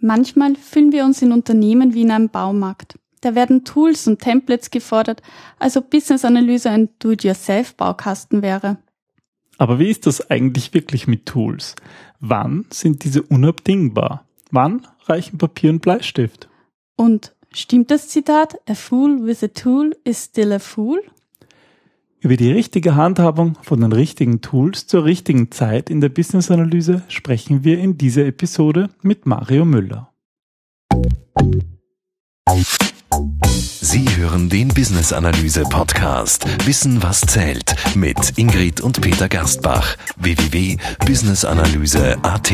Manchmal fühlen wir uns in Unternehmen wie in einem Baumarkt. Da werden Tools und Templates gefordert, als ob Business Analyse ein Do-it-yourself-Baukasten wäre. Aber wie ist das eigentlich wirklich mit Tools? Wann sind diese unabdingbar? Wann reichen Papier und Bleistift? Und stimmt das Zitat, a fool with a tool is still a fool? Über die richtige Handhabung von den richtigen Tools zur richtigen Zeit in der Business-Analyse sprechen wir in dieser Episode mit Mario Müller. Sie hören den Business Analyse Podcast Wissen was zählt mit Ingrid und Peter Gerstbach www.businessanalyse.at.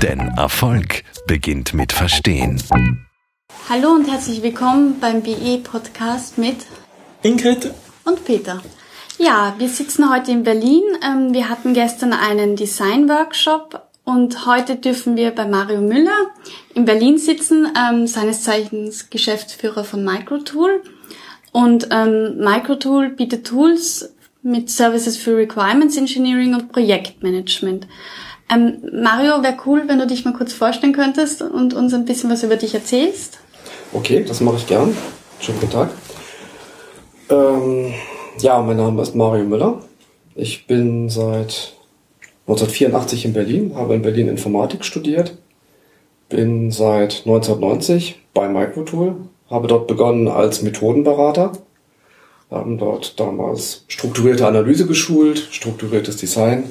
Denn Erfolg beginnt mit Verstehen. Hallo und herzlich willkommen beim BE Podcast mit Ingrid und Peter. Ja, wir sitzen heute in Berlin. Ähm, wir hatten gestern einen Design-Workshop und heute dürfen wir bei Mario Müller in Berlin sitzen, ähm, seines Zeichens Geschäftsführer von Microtool. Und ähm, Microtool bietet Tools mit Services für Requirements Engineering und Projektmanagement. Mario, wäre cool, wenn du dich mal kurz vorstellen könntest und uns ein bisschen was über dich erzählst. Okay, das mache ich gern. Schönen guten Tag. Ähm, ja, mein Name ist Mario Müller. Ich bin seit 1984 in Berlin, habe in Berlin Informatik studiert, bin seit 1990 bei Microtool, habe dort begonnen als Methodenberater, haben dort damals strukturierte Analyse geschult, strukturiertes Design.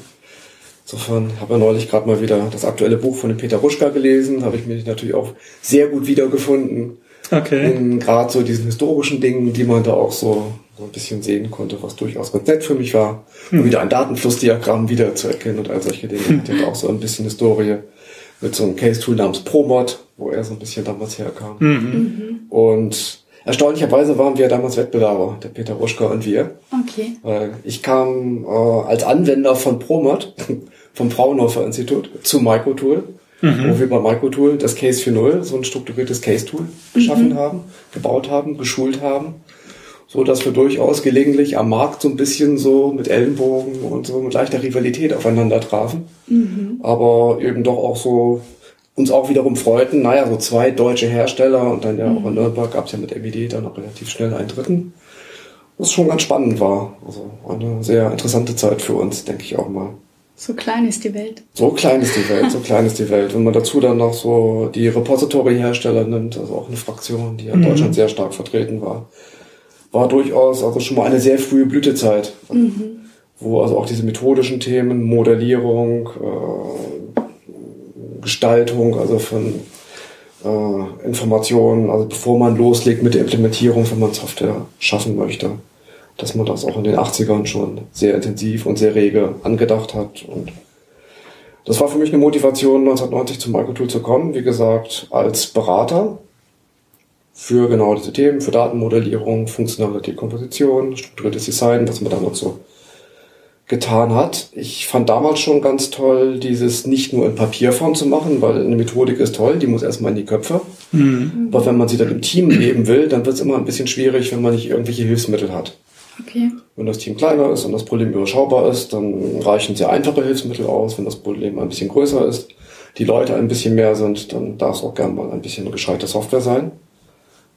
Insofern habe ich neulich gerade mal wieder das aktuelle Buch von dem Peter Ruschka gelesen, habe ich mich natürlich auch sehr gut wiedergefunden. Okay. Gerade so diesen historischen Dingen, die man da auch so so ein bisschen sehen konnte, was durchaus ganz nett für mich war. Hm. Wieder ein Datenflussdiagramm wiederzuerkennen und all solche Dinge. Hm. Hat auch so ein bisschen Historie mit so einem Case-Tool namens ProMod, wo er so ein bisschen damals herkam. Mhm. mhm. Und erstaunlicherweise waren wir damals Wettbewerber, der Peter Ruschka und wir. Okay. Weil ich kam äh, als Anwender von ProMod, vom Fraunhofer Institut, zu Microtool. Mhm. wo wir bei Microtool das Case 4.0, so ein strukturiertes Case-Tool, geschaffen mhm. haben, gebaut haben, geschult haben so dass wir durchaus gelegentlich am Markt so ein bisschen so mit Ellenbogen und so mit leichter Rivalität aufeinander trafen. Mhm. Aber eben doch auch so uns auch wiederum freuten, naja, so zwei deutsche Hersteller und dann ja mhm. auch in Nürnberg gab es ja mit MED dann auch relativ schnell einen dritten. Was schon ganz spannend war. Also eine sehr interessante Zeit für uns, denke ich auch mal. So klein ist die Welt. So klein ist die Welt, so klein ist die Welt. Wenn man dazu dann noch so die Repository-Hersteller nimmt, also auch eine Fraktion, die in mhm. Deutschland sehr stark vertreten war, war durchaus also schon mal eine sehr frühe Blütezeit, mhm. wo also auch diese methodischen Themen, Modellierung, äh, Gestaltung, also von äh, Informationen, also bevor man loslegt mit der Implementierung, wenn man Software schaffen möchte, dass man das auch in den 80ern schon sehr intensiv und sehr rege angedacht hat und das war für mich eine Motivation, 1990 zum Microtool zu kommen. Wie gesagt, als Berater für genau diese Themen, für Datenmodellierung, funktionale Dekomposition, strukturiertes Design, was man damals so getan hat. Ich fand damals schon ganz toll, dieses nicht nur in Papierform zu machen, weil eine Methodik ist toll, die muss erstmal in die Köpfe. Mhm. Aber wenn man sie dann im Team leben will, dann wird es immer ein bisschen schwierig, wenn man nicht irgendwelche Hilfsmittel hat. Okay. Wenn das Team kleiner ist und das Problem überschaubar ist, dann reichen sehr einfache Hilfsmittel aus. Wenn das Problem ein bisschen größer ist, die Leute ein bisschen mehr sind, dann darf es auch gern mal ein bisschen gescheite Software sein.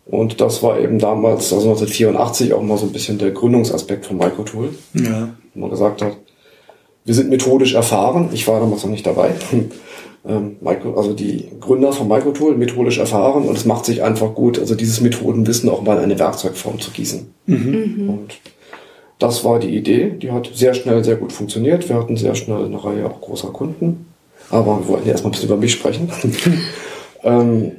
Und das war eben damals, also 1984, auch mal so ein bisschen der Gründungsaspekt von Microtool. Ja. Wo man gesagt hat, wir sind methodisch erfahren. Ich war damals noch nicht dabei. Ähm, also die Gründer von Microtool methodisch erfahren und es macht sich einfach gut, also dieses Methodenwissen auch mal in eine Werkzeugform zu gießen. Mhm. mhm. Und das war die Idee. Die hat sehr schnell sehr gut funktioniert. Wir hatten sehr schnell eine Reihe auch großer Kunden. Aber wir wollen ja erstmal ein bisschen über mich sprechen. ähm,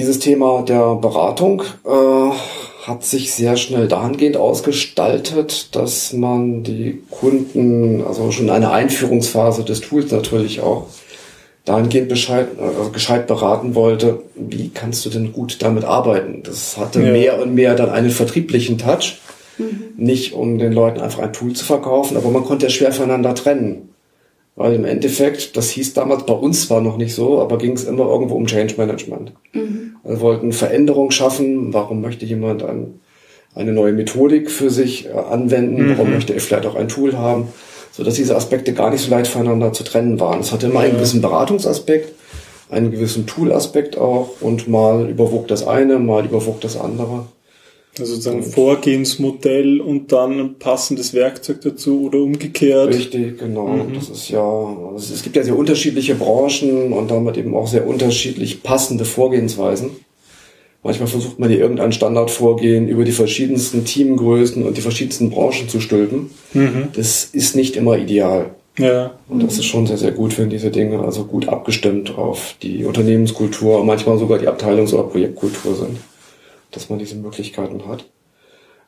dieses Thema der Beratung äh, hat sich sehr schnell dahingehend ausgestaltet, dass man die Kunden, also schon eine Einführungsphase des Tools natürlich auch, dahingehend Bescheid, also gescheit beraten wollte, wie kannst du denn gut damit arbeiten? Das hatte ja. mehr und mehr dann einen vertrieblichen Touch. Mhm. Nicht um den Leuten einfach ein Tool zu verkaufen, aber man konnte ja schwer voneinander trennen. Weil im Endeffekt, das hieß damals bei uns zwar noch nicht so, aber ging es immer irgendwo um Change Management. Mhm. Wir wollten Veränderung schaffen. Warum möchte jemand ein, eine neue Methodik für sich äh, anwenden? Mhm. Warum möchte er vielleicht auch ein Tool haben? sodass diese Aspekte gar nicht so leicht voneinander zu trennen waren. Es hatte immer einen gewissen Beratungsaspekt, einen gewissen Toolaspekt auch und mal überwog das eine, mal überwog das andere. Also sozusagen Vorgehensmodell und dann ein passendes Werkzeug dazu oder umgekehrt. Richtig, genau. Mhm. Das ist ja, also es gibt ja sehr unterschiedliche Branchen und damit eben auch sehr unterschiedlich passende Vorgehensweisen. Manchmal versucht man hier irgendein Standardvorgehen über die verschiedensten Teamgrößen und die verschiedensten Branchen zu stülpen. Mhm. Das ist nicht immer ideal. Ja. Und das ist schon sehr, sehr gut, wenn diese Dinge also gut abgestimmt auf die Unternehmenskultur, manchmal sogar die Abteilungs- oder Projektkultur sind, dass man diese Möglichkeiten hat.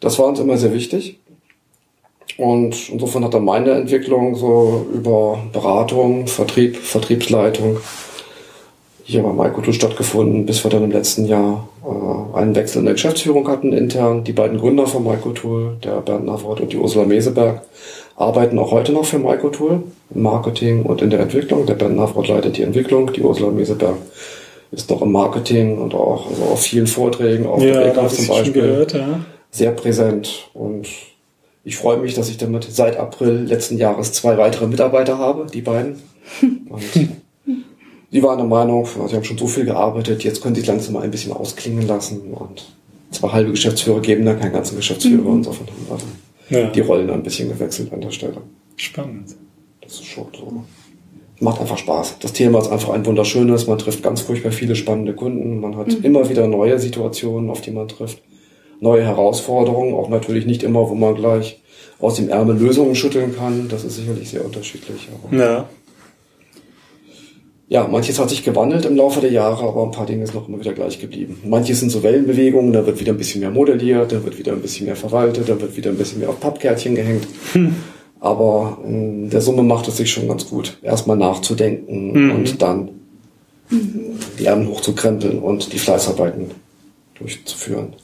Das war uns immer sehr wichtig. Und insofern hat dann meine Entwicklung so über Beratung, Vertrieb, Vertriebsleitung hier bei Maikoto stattgefunden, bis wir dann im letzten Jahr äh, einen Wechsel in der Geschäftsführung hatten intern. Die beiden Gründer von Maikotool, der Bernd Navrat und die Ursula Meseberg, arbeiten auch heute noch für Maikotool im Marketing und in der Entwicklung. Der Bernd Navrat leitet die Entwicklung, die Ursula Meseberg ist noch im Marketing und auch also auf vielen Vorträgen, auf ja, der zum Beispiel, gehört, ja. sehr präsent. Und ich freue mich, dass ich damit seit April letzten Jahres zwei weitere Mitarbeiter habe, die beiden. Und die waren der Meinung, sie haben schon so viel gearbeitet, jetzt können sie langsam mal ein bisschen ausklingen lassen und zwei halbe Geschäftsführer geben dann keinen ganzen Geschäftsführer mhm. und so von haben ja. die Rollen ein bisschen gewechselt an der Stelle. Spannend. Das ist schon so. Macht einfach Spaß. Das Thema ist einfach ein wunderschönes. Man trifft ganz furchtbar viele spannende Kunden. Man hat mhm. immer wieder neue Situationen, auf die man trifft. Neue Herausforderungen. Auch natürlich nicht immer, wo man gleich aus dem Ärmel Lösungen schütteln kann. Das ist sicherlich sehr unterschiedlich. ja ja, manches hat sich gewandelt im Laufe der Jahre, aber ein paar Dinge sind noch immer wieder gleich geblieben. Manche sind so Wellenbewegungen, da wird wieder ein bisschen mehr modelliert, da wird wieder ein bisschen mehr verwaltet, da wird wieder ein bisschen mehr auf Pappkärtchen gehängt. Hm. Aber in der Summe macht es sich schon ganz gut, erstmal nachzudenken mhm. und dann mhm. die Ärmel hochzukrempeln und die Fleißarbeiten durchzuführen.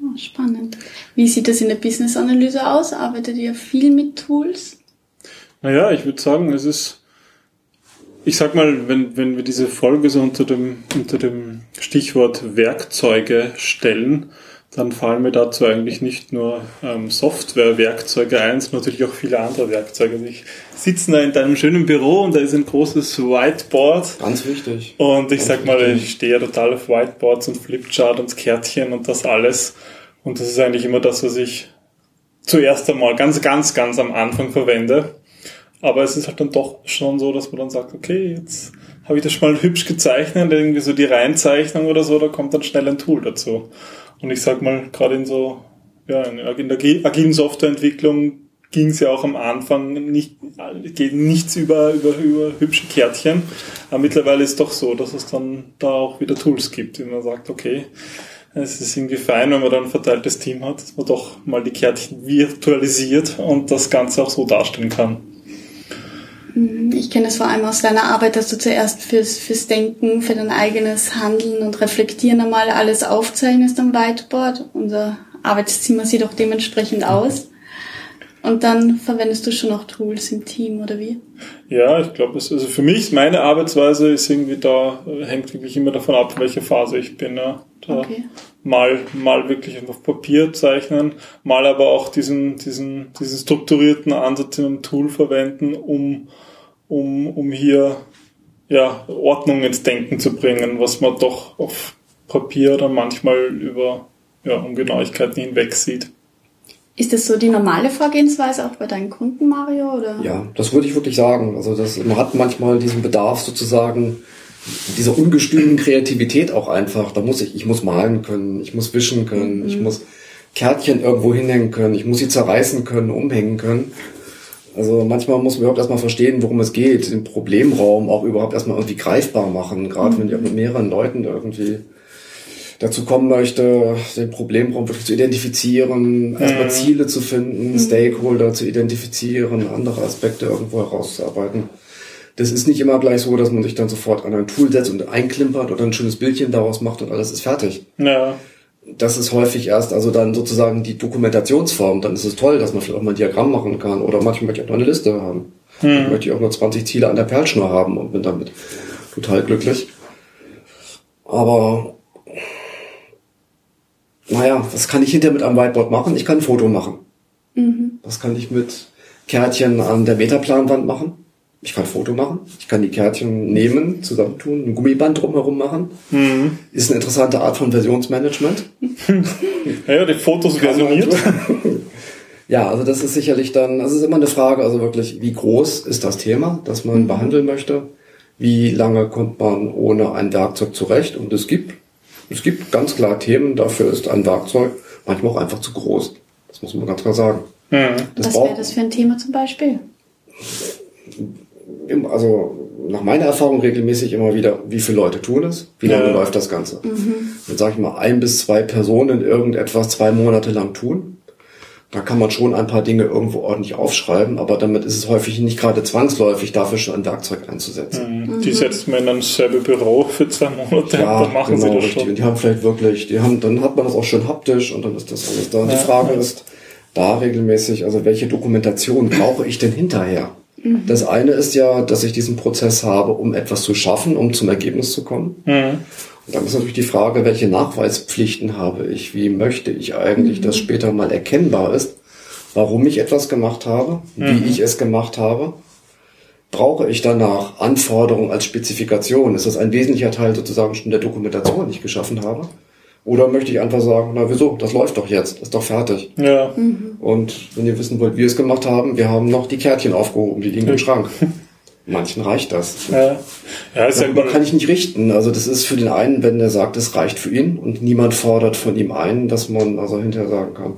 Oh, spannend. Wie sieht das in der Business-Analyse aus? Arbeitet ihr viel mit Tools? Naja, ich würde sagen, es ist ich sag mal, wenn, wenn wir diese Folge so unter dem, unter dem Stichwort Werkzeuge stellen, dann fallen mir dazu eigentlich nicht nur ähm, Software-Werkzeuge ein, sondern natürlich auch viele andere Werkzeuge. Also ich sitze da in deinem schönen Büro und da ist ein großes Whiteboard. Ganz wichtig. Und ich Ganz sag mal, wichtig. ich stehe ja total auf Whiteboards und Flipchart und Kärtchen und das alles. Und das ist eigentlich immer das, was ich zuerst einmal ganz, ganz, ganz am Anfang verwende. Aber es ist halt dann doch schon so, dass man dann sagt, okay, jetzt habe ich das schon mal hübsch gezeichnet, irgendwie so die Reinzeichnung oder so, da kommt dann schnell ein Tool dazu. Und ich sag mal, gerade in so, ja, in der agilen Softwareentwicklung ging es ja auch am Anfang nicht, geht nichts über, über, über hübsche Kärtchen. Aber mittlerweile ist es doch so, dass es dann da auch wieder Tools gibt, wie man sagt, okay, es ist irgendwie fein, wenn man dann ein verteiltes Team hat, dass man doch mal die Kärtchen virtualisiert und das Ganze auch so darstellen kann. Mhm. Ich kenne es vor allem aus deiner Arbeit, dass du zuerst fürs, fürs Denken, für dein eigenes Handeln und Reflektieren einmal alles aufzeichnest am Whiteboard. Unser Arbeitszimmer sieht auch dementsprechend aus. Und dann verwendest du schon noch Tools im Team, oder wie? Ja, ich glaube, also für mich, meine Arbeitsweise ist irgendwie da, hängt wirklich immer davon ab, welche Phase ich bin. Ja. Da okay. Mal, mal wirklich auf Papier zeichnen, mal aber auch diesen, diesen, diesen strukturierten Ansatz in einem Tool verwenden, um um, um hier ja, Ordnung ins Denken zu bringen, was man doch auf Papier dann manchmal über ja, Ungenauigkeiten hinweg sieht. Ist das so die normale Vorgehensweise auch bei deinen Kunden, Mario? Oder? Ja, das würde ich wirklich sagen. Also das, man hat manchmal diesen Bedarf sozusagen dieser ungestümen Kreativität auch einfach. Da muss ich, ich muss malen können, ich muss wischen können, mhm. ich muss Kärtchen irgendwo hinhängen können, ich muss sie zerreißen können, umhängen können. Also manchmal muss man überhaupt erstmal verstehen, worum es geht, den Problemraum auch überhaupt erstmal irgendwie greifbar machen, gerade mhm. wenn ich mit mehreren Leuten irgendwie dazu kommen möchte, den Problemraum wirklich zu identifizieren, mhm. erstmal Ziele zu finden, mhm. Stakeholder zu identifizieren, andere Aspekte irgendwo herauszuarbeiten. Das ist nicht immer gleich so, dass man sich dann sofort an ein Tool setzt und einklimpert oder ein schönes Bildchen daraus macht und alles ist fertig. Ja das ist häufig erst, also dann sozusagen die Dokumentationsform. Dann ist es toll, dass man vielleicht auch mal ein Diagramm machen kann. Oder manchmal möchte ich auch noch eine Liste haben. Hm. Dann möchte ich auch nur 20 Ziele an der Perlschnur haben und bin damit total glücklich. Aber naja, was kann ich hinterher mit einem Whiteboard machen? Ich kann ein Foto machen. Mhm. Was kann ich mit Kärtchen an der Metaplanwand machen. Ich kann Foto machen. Ich kann die Kärtchen nehmen, zusammentun, ein Gummiband drumherum machen. Mhm. Ist eine interessante Art von Versionsmanagement. Ja, die Fotos versioniert. Ja, also das ist sicherlich dann, das ist immer eine Frage, also wirklich, wie groß ist das Thema, das man behandeln möchte? Wie lange kommt man ohne ein Werkzeug zurecht? Und es gibt, es gibt ganz klar Themen, dafür ist ein Werkzeug manchmal auch einfach zu groß. Das muss man ganz klar sagen. Mhm. Das Was wäre das für ein Thema zum Beispiel? Also nach meiner Erfahrung regelmäßig immer wieder, wie viele Leute tun es, wie lange Ja. läuft das Ganze. Dann sage ich mal, ein bis zwei Personen irgendetwas zwei Monate lang tun. Da kann man schon ein paar Dinge irgendwo ordentlich aufschreiben, aber damit ist es häufig nicht gerade zwangsläufig, dafür schon ein Werkzeug einzusetzen. Mhm. Die setzt man in ein selbe Büro für zwei Monate Ja, dann machen genau, sie das richtig. schon. Und die haben vielleicht wirklich, die haben, dann hat man das auch schön haptisch und dann ist das alles da. Und die Frage ist da regelmäßig, also welche Dokumentation brauche ich denn hinterher? Das eine ist ja, dass ich diesen Prozess habe, um etwas zu schaffen, um zum Ergebnis zu kommen. Mhm. Und dann ist natürlich die Frage, welche Nachweispflichten habe ich? Wie möchte ich eigentlich, dass später mal erkennbar ist, warum ich etwas gemacht habe, wie ich es gemacht habe? Brauche ich danach Anforderungen als Spezifikation? Ist das ein wesentlicher Teil sozusagen schon der Dokumentation, die ich geschaffen habe? Oder möchte ich einfach sagen, na wieso, das läuft doch jetzt, ist doch fertig. Ja, Und wenn ihr wissen wollt, wie wir es gemacht haben, wir haben noch die Kärtchen aufgehoben, die liegen im Schrank. Manchen reicht das. ja. Ja, ist ja Darüber kann ich nicht richten. Also das ist für den einen, wenn der sagt, es reicht für ihn und niemand fordert von ihm ein, dass man also hinterher sagen kann,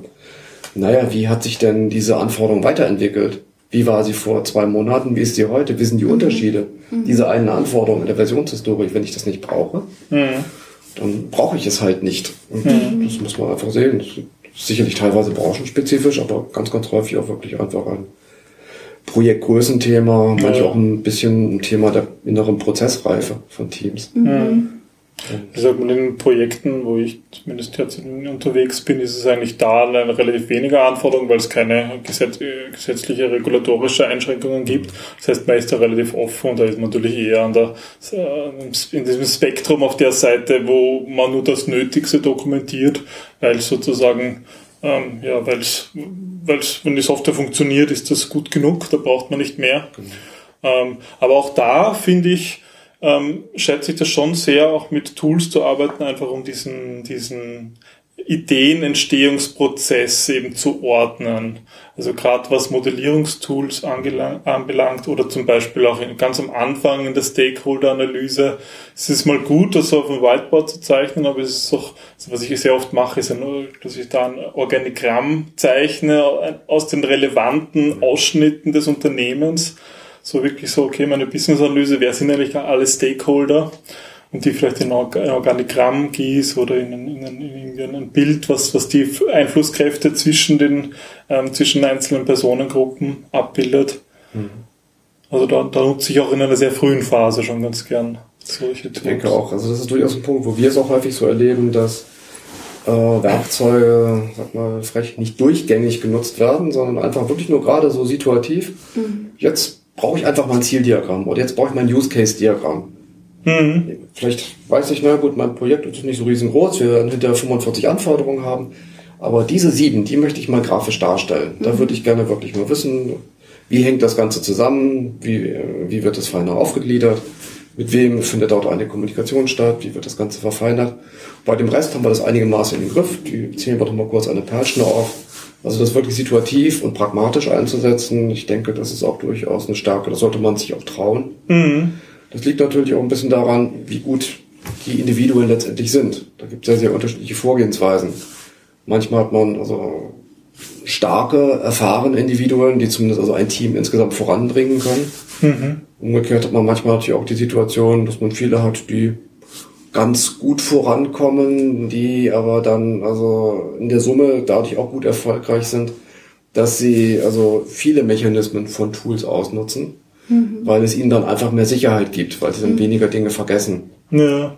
naja, wie hat sich denn diese Anforderung weiterentwickelt? Wie war sie vor zwei Monaten? Wie ist sie heute? Wie sind die Unterschiede? Diese eine Anforderung in der Versionshistorie, wenn ich das nicht brauche, Mhm. Dann brauche ich es halt nicht. Und das muss man einfach sehen. Das ist sicherlich teilweise branchenspezifisch, aber ganz, ganz häufig auch wirklich einfach ein Projektgrößenthema, manchmal auch ein bisschen ein Thema der inneren Prozessreife von Teams. Ich sag mal, in den Projekten, wo ich zumindest jetzt unterwegs bin, ist es eigentlich da eine relativ weniger Anforderung, weil es keine Gesetz, äh, gesetzliche regulatorische Einschränkungen gibt. Das heißt, man ist da relativ offen und da ist man natürlich eher an der, äh, in diesem Spektrum auf der Seite, wo man nur das Nötigste dokumentiert, weil sozusagen, ähm, ja, weil es, wenn die Software funktioniert, ist das gut genug, da braucht man nicht mehr. Ähm, aber auch da finde ich, ähm, schätze ich das schon sehr, auch mit Tools zu arbeiten, einfach um diesen, diesen Ideenentstehungsprozess eben zu ordnen. Also gerade was Modellierungstools anbelangt oder zum Beispiel auch in, ganz am Anfang in der Stakeholder-Analyse. Es ist mal gut, das auf dem Whiteboard zu zeichnen, aber es ist auch, was ich sehr oft mache, ist, nur, dass ich da ein Organigramm zeichne aus den relevanten Ausschnitten des Unternehmens so wirklich so, okay, meine Business-Analyse, wer sind eigentlich alle Stakeholder und die vielleicht in ein Organigramm gieß oder in ein, in ein, in ein Bild, was, was die Einflusskräfte zwischen den, ähm, zwischen einzelnen Personengruppen abbildet. Also da, da nutze ich auch in einer sehr frühen Phase schon ganz gern solche Tools. Ich denke auch, also das ist durchaus ein Punkt, wo wir es auch häufig so erleben, dass äh, Werkzeuge, sag mal, frech nicht durchgängig genutzt werden, sondern einfach wirklich nur gerade so situativ. Jetzt brauche ich einfach mal ein Zieldiagramm oder jetzt brauche ich mein Use-Case-Diagramm. Mhm. Vielleicht weiß ich, na gut, mein Projekt ist nicht so riesengroß, wir werden hinterher 45 Anforderungen haben, aber diese sieben, die möchte ich mal grafisch darstellen. Da würde ich gerne wirklich mal wissen, wie hängt das Ganze zusammen, wie, äh, wie wird das feiner aufgegliedert, mit wem findet dort eine Kommunikation statt, wie wird das Ganze verfeinert. Bei dem Rest haben wir das einigermaßen im Griff, die zählen wir doch mal kurz eine Perlschnur auf. Also das wirklich situativ und pragmatisch einzusetzen, ich denke, das ist auch durchaus eine Stärke, das sollte man sich auch trauen. Mhm. Das liegt natürlich auch ein bisschen daran, wie gut die Individuen letztendlich sind. Da gibt es ja sehr unterschiedliche Vorgehensweisen. Manchmal hat man also starke, erfahrene Individuen, die zumindest also ein Team insgesamt voranbringen können. Mhm. Umgekehrt hat man manchmal natürlich auch die Situation, dass man viele hat, die ganz gut vorankommen, die aber dann also in der Summe dadurch auch gut erfolgreich sind, dass sie also viele Mechanismen von Tools ausnutzen, weil es ihnen dann einfach mehr Sicherheit gibt, weil sie dann weniger Dinge vergessen. Ja.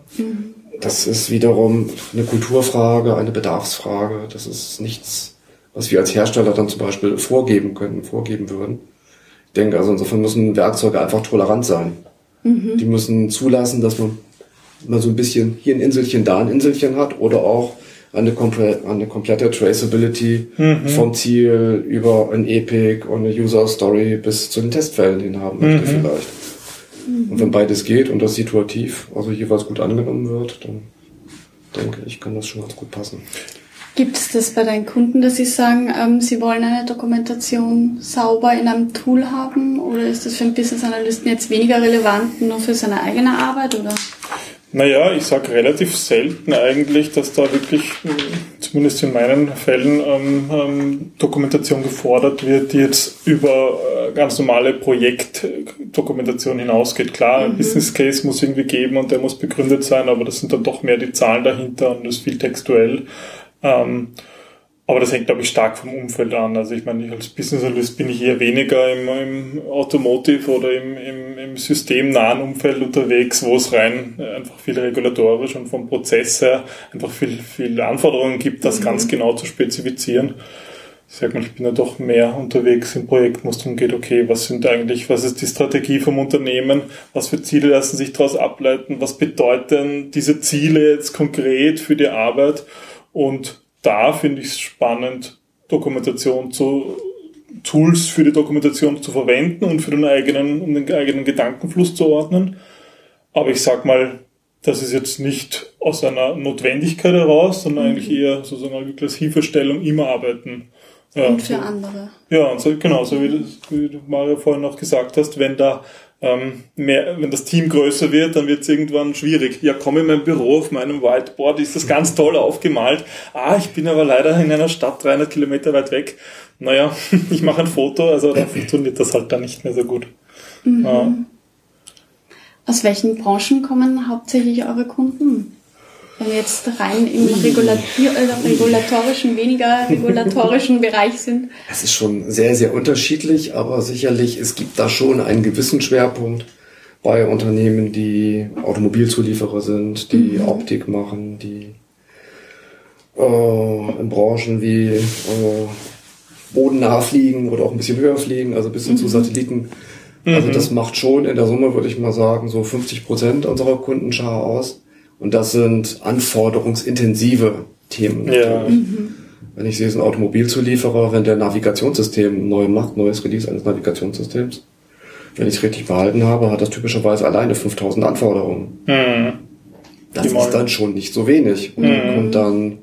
Das ist wiederum eine Kulturfrage, eine Bedarfsfrage. Das ist nichts, was wir als Hersteller dann zum Beispiel vorgeben können, vorgeben würden. Ich denke, also insofern müssen Werkzeuge einfach tolerant sein. Die müssen zulassen, dass man mal so ein bisschen hier ein Inselchen, da ein Inselchen hat oder auch eine, komple eine komplette Traceability mhm. vom Ziel über ein Epic und eine User Story bis zu den Testfällen hin haben möchte mhm. vielleicht. Und wenn beides geht und das situativ, also jeweils gut angenommen wird, dann denke ich, kann das schon ganz gut passen. Gibt es das bei deinen Kunden, dass sie sagen, ähm, sie wollen eine Dokumentation sauber in einem Tool haben? Oder ist das für einen Business Analysten jetzt weniger relevant, nur für seine eigene Arbeit? Oder? Naja, ich sage relativ selten eigentlich, dass da wirklich, zumindest in meinen Fällen, ähm, ähm, Dokumentation gefordert wird, die jetzt über äh, ganz normale Projektdokumentation hinausgeht. Klar, mhm. ein Business Case muss irgendwie geben und der muss begründet sein, aber das sind dann doch mehr die Zahlen dahinter und das ist viel textuell. Ähm, aber das hängt, glaube ich, stark vom Umfeld an. Also ich meine, ich als Business Analyst bin ich eher weniger im, im Automotive oder im, im, im systemnahen Umfeld unterwegs, wo es rein äh, einfach viel regulatorisch und vom Prozess her einfach viel, viel Anforderungen gibt, das mhm. ganz genau zu spezifizieren. Ich sag mal, ich bin ja doch mehr unterwegs im Projekt, wo es darum geht, okay, was sind eigentlich, was ist die Strategie vom Unternehmen, was für Ziele lassen sich daraus ableiten, was bedeuten diese Ziele jetzt konkret für die Arbeit und da finde ich es spannend, Dokumentation zu Tools für die Dokumentation zu verwenden und für den eigenen, um den eigenen Gedankenfluss zu ordnen. Aber ich sag mal, das ist jetzt nicht aus einer Notwendigkeit heraus, sondern mhm. eigentlich eher sozusagen als Hilfestellung im Arbeiten. Ja, und für so, andere. Ja, und so, genau, so wie, das, wie du Mario vorhin auch gesagt hast, wenn da ähm, mehr, wenn das Team größer wird, dann wird es irgendwann schwierig. Ja, komm in mein Büro, auf meinem Whiteboard ist das ganz toll aufgemalt. Ah, ich bin aber leider in einer Stadt 300 Kilometer weit weg. Naja, ich mache ein Foto, also da funktioniert das halt dann nicht mehr so gut. Mhm. Ja. Aus welchen Branchen kommen hauptsächlich eure Kunden? Wenn wir jetzt rein im regulatorischen, weniger regulatorischen Bereich sind. Es ist schon sehr, sehr unterschiedlich, aber sicherlich, es gibt da schon einen gewissen Schwerpunkt bei Unternehmen, die Automobilzulieferer sind, die mhm. Optik machen, die äh, in Branchen wie äh, bodennah fliegen oder auch ein bisschen höher fliegen, also bis hin mhm. zu Satelliten. Also mhm. das macht schon in der Summe, würde ich mal sagen, so 50 Prozent unserer Kundenschar aus. Und das sind anforderungsintensive Themen. Ja. Mhm. Wenn ich sehe, es ist ein Automobilzulieferer, wenn der Navigationssystem neu macht, neues Release eines Navigationssystems, wenn ich es richtig behalten habe, hat das typischerweise alleine 5000 Anforderungen. Mhm. Das Die ist dann schon nicht so wenig. Und mhm. kommt dann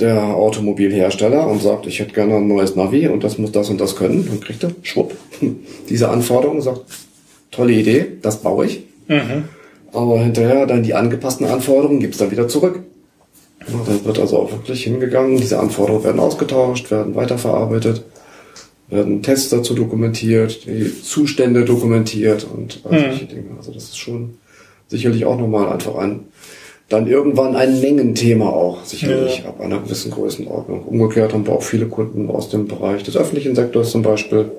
der Automobilhersteller und sagt, ich hätte gerne ein neues Navi und das muss das und das können. Dann kriegt er, schwupp, diese Anforderung, sagt, tolle Idee, das baue ich. Mhm. Aber hinterher dann die angepassten Anforderungen gibt's dann wieder zurück. Dann wird also auch wirklich hingegangen, diese Anforderungen werden ausgetauscht, werden weiterverarbeitet, werden Tests dazu dokumentiert, die Zustände dokumentiert und all solche mhm. Dinge. Also das ist schon sicherlich auch nochmal einfach ein, dann irgendwann ein Mengenthema auch, sicherlich ja. ab einer gewissen Größenordnung. Umgekehrt haben wir auch viele Kunden aus dem Bereich des öffentlichen Sektors zum Beispiel,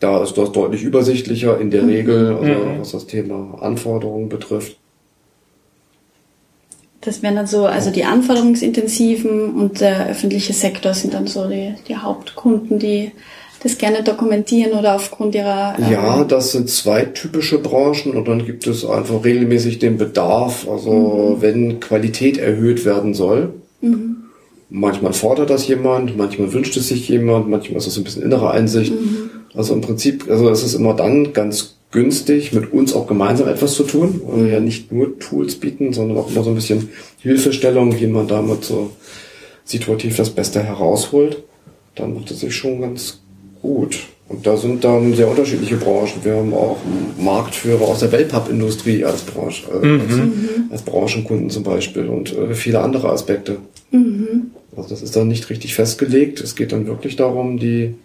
da ist das deutlich übersichtlicher in der mhm. Regel, also mhm. was das Thema Anforderungen betrifft. Das wären dann so, also die anforderungsintensiven und der öffentliche Sektor sind dann so die, die Hauptkunden, die das gerne dokumentieren oder aufgrund ihrer. Ähm ja, das sind zwei typische Branchen und dann gibt es einfach regelmäßig den Bedarf, also mhm. wenn Qualität erhöht werden soll. Mhm. Manchmal fordert das jemand, manchmal wünscht es sich jemand, manchmal ist das ein bisschen innere Einsicht. Mhm. Also im Prinzip, also es ist immer dann ganz günstig, mit uns auch gemeinsam etwas zu tun, weil wir ja nicht nur Tools bieten, sondern auch immer so ein bisschen Hilfestellung, wie man damit so situativ das Beste herausholt. Dann macht es sich schon ganz gut. Und da sind dann sehr unterschiedliche Branchen. Wir haben auch Marktführer aus der Wellpapp-Industrie als Branche, äh, mhm. als, als, Branchenkunden zum Beispiel und äh, viele andere Aspekte. Mhm. Also das ist dann nicht richtig festgelegt. Es geht dann wirklich darum, die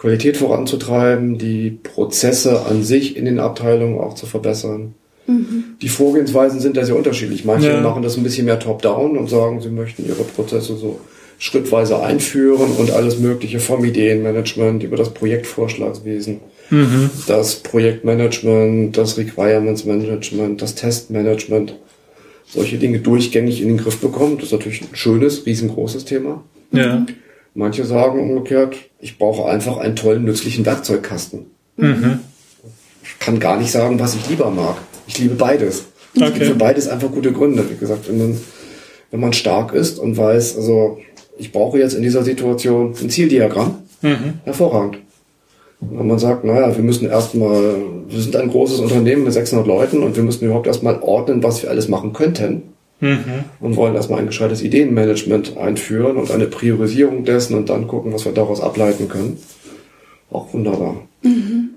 Qualität voranzutreiben, die Prozesse an sich in den Abteilungen auch zu verbessern. Mhm. Die Vorgehensweisen sind da sehr unterschiedlich. Manche ja. machen das ein bisschen mehr top-down und sagen, sie möchten ihre Prozesse so schrittweise einführen und alles Mögliche vom Ideenmanagement über das Projektvorschlagswesen, mhm. das Projektmanagement, das Requirements Management, das Testmanagement, solche Dinge durchgängig in den Griff bekommen. Das ist natürlich ein schönes, riesengroßes Thema. Ja. Manche sagen umgekehrt, ich brauche einfach einen tollen, nützlichen Werkzeugkasten. Mhm. Ich kann gar nicht sagen, was ich lieber mag. Ich liebe beides. Okay. Es gibt für beides einfach gute Gründe. Wie gesagt, in den, wenn man stark ist und weiß, also ich brauche jetzt in dieser Situation ein Zieldiagramm, mhm. hervorragend. Und wenn man sagt, naja, wir müssen erstmal, wir sind ein großes Unternehmen mit 600 Leuten und wir müssen überhaupt erstmal ordnen, was wir alles machen könnten. Mhm. Und wollen erstmal ein gescheites Ideenmanagement einführen und eine Priorisierung dessen und dann gucken, was wir daraus ableiten können. Auch wunderbar. Mhm.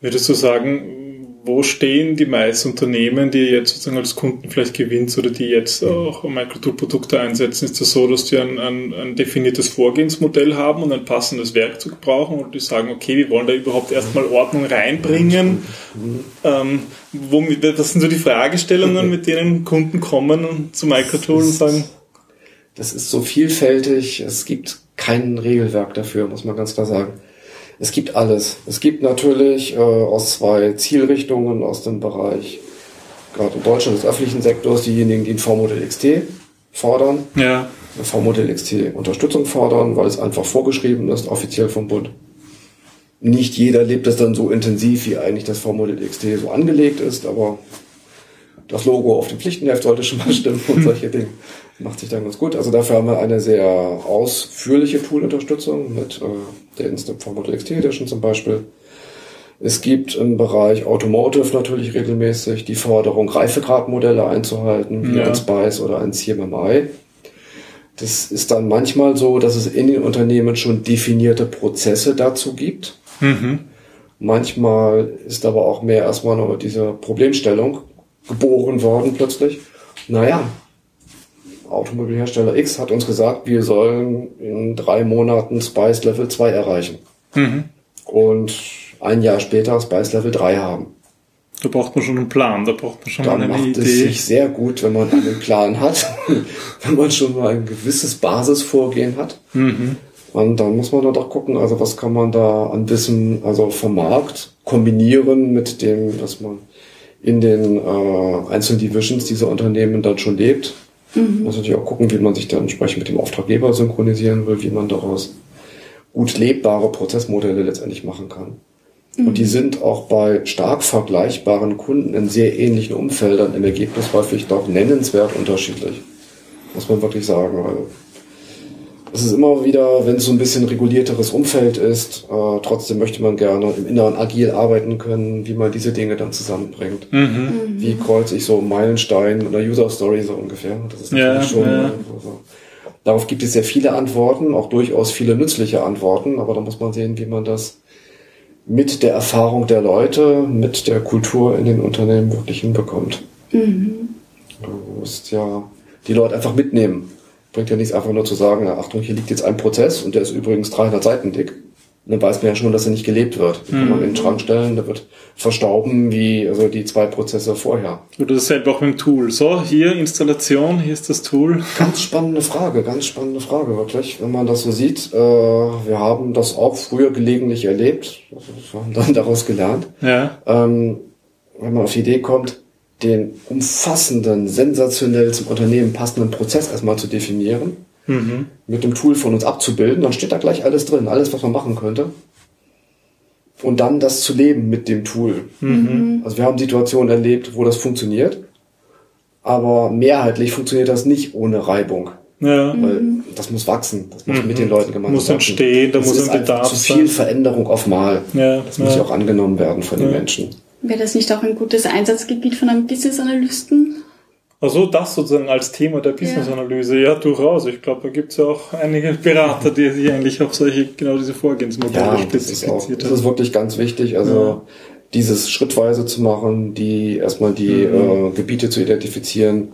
Würdest du sagen, wo stehen die meisten Unternehmen, die jetzt sozusagen als Kunden vielleicht gewinnt oder die jetzt auch Microtool-Produkte einsetzen? Ist das so, dass die ein, ein, ein, definiertes Vorgehensmodell haben und ein passendes Werkzeug brauchen oder die sagen, okay, wir wollen da überhaupt erstmal Ordnung reinbringen? Ähm, womit, das sind so die Fragestellungen, mit denen Kunden kommen zu Microtool und sagen, das ist so vielfältig, es gibt kein Regelwerk dafür, muss man ganz klar sagen. Es gibt alles. Es gibt natürlich äh, aus zwei Zielrichtungen aus dem Bereich, gerade in Deutschland des öffentlichen Sektors, diejenigen, die ein V-Modell XT fordern. Ja. V-Modell XT Unterstützung fordern, weil es einfach vorgeschrieben ist, offiziell vom Bund. Nicht jeder lebt es dann so intensiv, wie eigentlich das V-Modell XT so angelegt ist, aber das Logo auf dem Pflichtenheft sollte schon mal stimmen und solche Dinge. Macht sich dann ganz gut. Also dafür haben wir eine sehr ausführliche Tool-Unterstützung mit äh, der Instant Model XT Edition zum Beispiel. Es gibt im Bereich Automotive natürlich regelmäßig die Forderung, Reifegradmodelle einzuhalten, wie ja. ein Spice oder ein CMMI. Das ist dann manchmal so, dass es in den Unternehmen schon definierte Prozesse dazu gibt. Mhm. Manchmal ist aber auch mehr erstmal nur diese Problemstellung geboren worden plötzlich. Naja, Automobilhersteller X hat uns gesagt, wir sollen in drei Monaten Spice Level 2 erreichen. Mhm. Und ein Jahr später Spice Level 3 haben. Da braucht man schon einen Plan, da braucht man schon Dann mal eine macht Idee. es sich sehr gut, wenn man einen Plan hat, wenn man schon mal ein gewisses Basisvorgehen hat. Mhm. Und dann muss man dann doch gucken, also was kann man da an Wissen, also vom Markt kombinieren mit dem, dass man in den äh, einzelnen Divisions dieser Unternehmen dann schon lebt. Mhm. Muss natürlich auch gucken, wie man sich dann entsprechend mit dem Auftraggeber synchronisieren will, wie man daraus gut lebbare Prozessmodelle letztendlich machen kann. Mhm. Und die sind auch bei stark vergleichbaren Kunden in sehr ähnlichen Umfeldern im Ergebnis häufig doch nennenswert unterschiedlich. Muss man wirklich sagen. Weil es ist immer wieder, wenn es so ein bisschen regulierteres Umfeld ist, äh, trotzdem möchte man gerne im Inneren agil arbeiten können, wie man diese Dinge dann zusammenbringt. Mhm. mhm. Wie kreuze ich so Meilenstein oder User Story so ungefähr. Das ist natürlich ja, schon. Ja. Also, darauf gibt es sehr viele Antworten, auch durchaus viele nützliche Antworten, aber da muss man sehen, wie man das mit der Erfahrung der Leute, mit der Kultur in den Unternehmen wirklich hinbekommt. Mhm. Du musst ja die Leute einfach mitnehmen Bringt ja nichts einfach nur zu sagen, na, Achtung, hier liegt jetzt ein Prozess und der ist übrigens 300 Seiten dick. Und dann weiß man ja schon, dass er nicht gelebt wird. Den mhm. kann man in den Schrank stellen, der wird verstauben wie also die zwei Prozesse vorher. Oder dasselbe auch mit dem Tool. So, hier Installation, hier ist das Tool. Ganz spannende Frage, ganz spannende Frage wirklich. Wenn man das so sieht, äh, wir haben das auch früher gelegentlich erlebt, also wir haben dann daraus gelernt. Ja. Ähm, wenn man auf die Idee kommt, den umfassenden, sensationell zum Unternehmen passenden Prozess erstmal zu definieren, mhm. mit dem Tool von uns abzubilden, dann steht da gleich alles drin, alles, was man machen könnte. Und dann das zu leben mit dem Tool. Mhm. Also wir haben Situationen erlebt, wo das funktioniert, aber mehrheitlich funktioniert das nicht ohne Reibung. Ja. Weil mhm. das muss wachsen, das muss mhm. mit den Leuten gemeinsam Muss entstehen, da das muss ein Bedarf zu viel Veränderung auf Mal. Ja. Das muss ja auch angenommen werden von den Menschen. Wäre das nicht auch ein gutes Einsatzgebiet von einem Business-Analysten? Also das sozusagen als Thema der Business-Analyse, ja. ja. durchaus. Ich glaube, da gibt es ja auch einige Berater, die sich eigentlich auf solche, genau diese Vorgehensmodelle ja, spezifiziert das ist, auch, das ist wirklich ganz wichtig. Also ja. dieses schrittweise zu machen, die erstmal die mhm. äh, Gebiete zu identifizieren,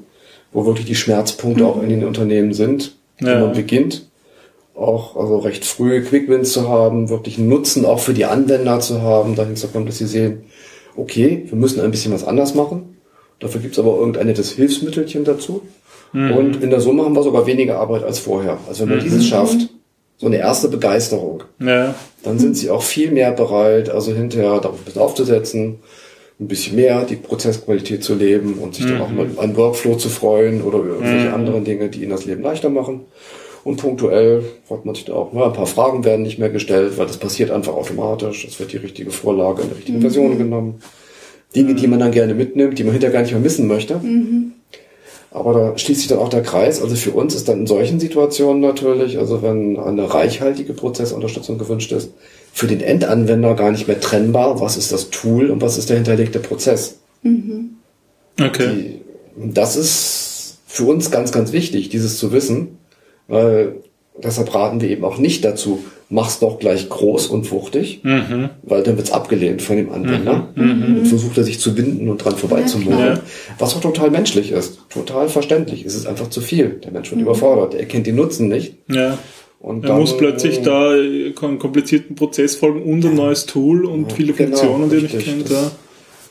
wo wirklich die Schmerzpunkte mhm. auch in den Unternehmen sind, wo man beginnt. Auch also recht früh Quickwins zu haben, wirklich einen Nutzen auch für die Anwender zu haben, dahin zu kommen, dass sie sehen, okay, wir müssen ein bisschen was anders machen. Dafür gibt's aber irgendein nettes Hilfsmittelchen dazu. Mhm. Und in der Summe haben wir sogar weniger Arbeit als vorher. Also wenn man mhm. dieses schafft, so eine erste Begeisterung, ja. dann sind sie auch viel mehr bereit, also hinterher darauf ein bisschen aufzusetzen, ein bisschen mehr die Prozessqualität zu leben und sich mhm. dann auch mal an Workflow zu freuen oder irgendwelche mhm. anderen Dinge, die ihnen das Leben leichter machen. Und punktuell fragt man sich da auch, na, ein paar Fragen werden nicht mehr gestellt, weil das passiert einfach automatisch. Es wird die richtige Vorlage in der richtigen mhm. Version genommen. Dinge, die man dann gerne mitnimmt, die man hinterher gar nicht mehr missen möchte. Mhm. Aber da schließt sich dann auch der Kreis. Also für uns ist dann in solchen Situationen natürlich, also wenn eine reichhaltige Prozessunterstützung gewünscht ist, für den Endanwender gar nicht mehr trennbar, was ist das Tool und was ist der hinterlegte Prozess. Okay. Die, das ist für uns ganz, ganz wichtig, dieses zu wissen, weil deshalb raten wir eben auch nicht dazu, mach's doch gleich groß und wuchtig, weil dann wird's abgelehnt von dem Anwender. Und versucht er sich zu binden und dran vorbeizumauern. klar. was auch total menschlich ist, total verständlich. Es ist einfach zu viel. Der Mensch wird überfordert, er kennt den Nutzen nicht. Ja. Und Er muss plötzlich da äh, einen komplizierten Prozess folgen und ein neues Tool und viele Genau, Funktionen, die er nicht kennt. Das- Ja.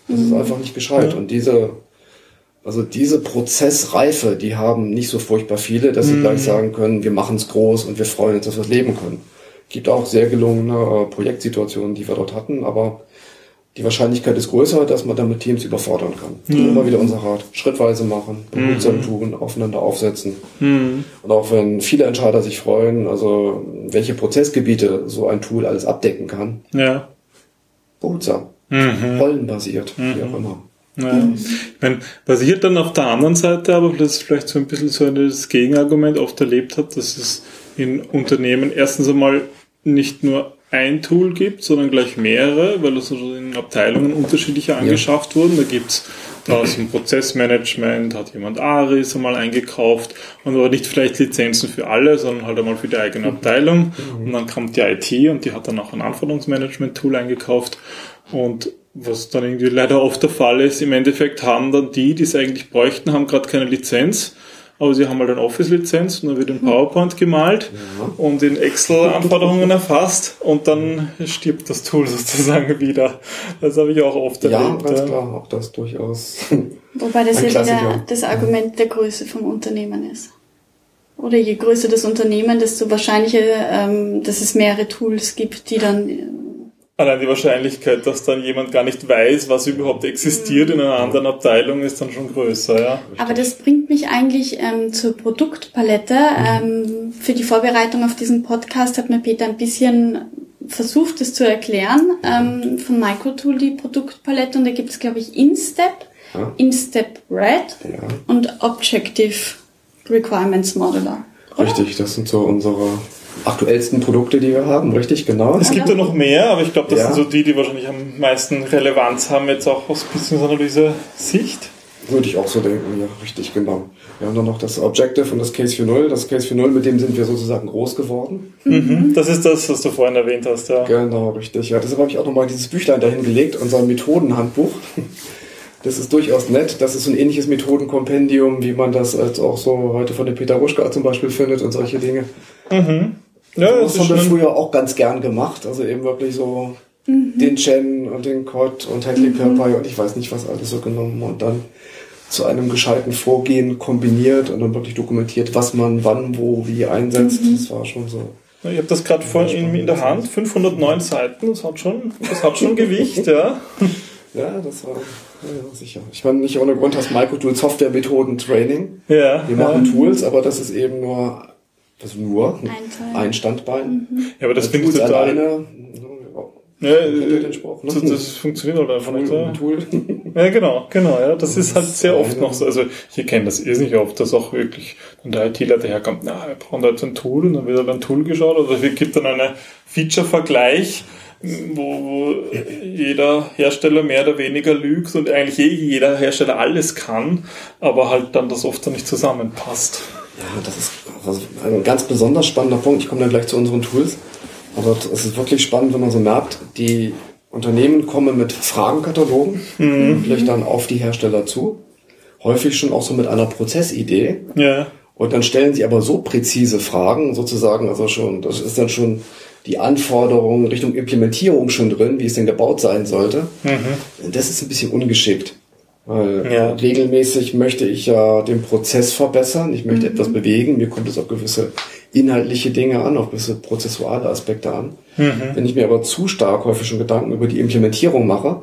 Das ist einfach nicht gescheit. Und diese, also diese Prozessreife, die haben nicht so furchtbar viele, dass sie gleich sagen können, wir machen es groß und wir freuen uns, dass wir es leben können. Gibt auch sehr gelungene äh, Projektsituationen, die wir dort hatten, aber die Wahrscheinlichkeit ist größer, dass man damit Teams überfordern kann. Immer wieder unser Rat. Schrittweise machen, behutsam tun, aufeinander aufsetzen. Und auch wenn viele Entscheider sich freuen, also welche Prozessgebiete so ein Tool alles abdecken kann, ja. behutsam. Rollenbasiert, wie auch immer. Ja. Ich meine, was ich dann auf der anderen Seite aber das vielleicht so ein bisschen so das Gegenargument oft erlebt habe, dass es in Unternehmen erstens einmal nicht nur ein Tool gibt, sondern gleich mehrere, weil es also in Abteilungen unterschiedliche angeschafft wurden. Da gibt's da aus dem Prozessmanagement, hat jemand Aris einmal eingekauft und aber nicht vielleicht Lizenzen für alle, sondern halt einmal für die eigene Abteilung. Und dann kommt die IT und die hat dann auch ein Anforderungsmanagement-Tool eingekauft. Und was dann irgendwie leider oft der Fall ist, im Endeffekt haben dann die, die es eigentlich bräuchten, haben gerade keine Lizenz, aber sie haben halt eine Office-Lizenz und dann wird in PowerPoint gemalt und in Excel Anforderungen erfasst und dann stirbt das Tool sozusagen wieder. Das habe ich auch oft Ja, erlebt. ganz ja. klar, auch das durchaus. Wobei das ja wieder das Argument der Größe vom Unternehmen ist. Oder je größer das Unternehmen, desto wahrscheinlicher, ähm, dass es mehrere Tools gibt, die dann äh, Allein die Wahrscheinlichkeit, dass dann jemand gar nicht weiß, was überhaupt existiert in einer anderen Abteilung, ist dann schon größer, ja. Aber das bringt mich eigentlich ähm, zur Produktpalette. Ähm, für die Vorbereitung auf diesen Podcast hat mir Peter ein bisschen versucht, das zu erklären. Ähm, von Microtool die Produktpalette und da gibt es, glaube ich, InStep, Ja. InStep Red Ja. und Objective Requirements Modeler. oder? Richtig, das sind so unsere aktuellsten Produkte, die wir haben, richtig, genau. Es gibt ja noch mehr, aber ich glaube, das Ja. sind so die, die wahrscheinlich am meisten Relevanz haben, jetzt auch aus Business-Analyse-Sicht. Würde ich auch so denken, ja, richtig, genau. Wir haben dann noch das Objective und das Case 4.0. Das Case 4.0, mit dem sind wir sozusagen groß geworden. Mhm. Das ist das, was du vorhin erwähnt hast, ja. Genau, richtig. Ja, deshalb habe ich auch nochmal dieses Büchlein dahin gelegt, unser Methodenhandbuch. Das ist durchaus nett. Das ist so ein ähnliches Methodenkompendium, wie man das als auch so heute von dem Peter Ruschka zum Beispiel findet und solche Dinge. Ja, Das haben wir früher auch ganz gern gemacht. Also eben wirklich so den Chen und den Cod und Handley Purpie und ich weiß nicht was alles so genommen und dann zu einem gescheiten Vorgehen kombiniert und dann wirklich dokumentiert, was man wann, wo, wie einsetzt. Das war schon so. ich habe das gerade vorhin in, in der Hand, 509 Seiten, das hat schon, das hat schon Gewicht, ja. Ja, das war ja, sicher. Ich meine, nicht ohne Grund hast Microtool Software Methoden Training. Ja, Wir machen Tools, aber das ist eben nur, also nur Ein ein Standbein. ja, aber das finde ich total. alleine. Ja, äh, Spruch, ne? das, das funktioniert halt einfach nicht. Tool, Ja. Tool. ja, genau, genau, ja. Das ist halt sehr oft noch so. Also ich kenne das irrsinnig oft, dass auch wirklich dann der IT-Leiter daherkommt, na, wir brauchen da jetzt ein Tool und dann wird halt ein Tool geschaut oder es gibt dann einen Feature-Vergleich, wo, wo jeder Hersteller mehr oder weniger lügt und eigentlich eh jeder Hersteller alles kann, aber halt dann das oft dann nicht zusammenpasst. Ja, das ist ein ganz besonders spannender Punkt. Ich komme dann gleich zu unseren Tools. Aber es ist wirklich spannend, wenn man so merkt, die Unternehmen kommen mit Fragenkatalogen, vielleicht dann auf die Hersteller zu. Häufig schon auch so mit einer Prozessidee. Ja, Und dann stellen sie aber so präzise Fragen, sozusagen, also schon, das ist dann schon die Anforderung Richtung Implementierung schon drin, wie es denn gebaut sein sollte. Das ist ein bisschen ungeschickt. Weil Ja. regelmäßig möchte ich ja den Prozess verbessern, ich möchte etwas bewegen, mir kommt es auf gewisse inhaltliche Dinge an, auf gewisse prozessuale Aspekte an. Wenn ich mir aber zu stark häufig schon Gedanken über die Implementierung mache,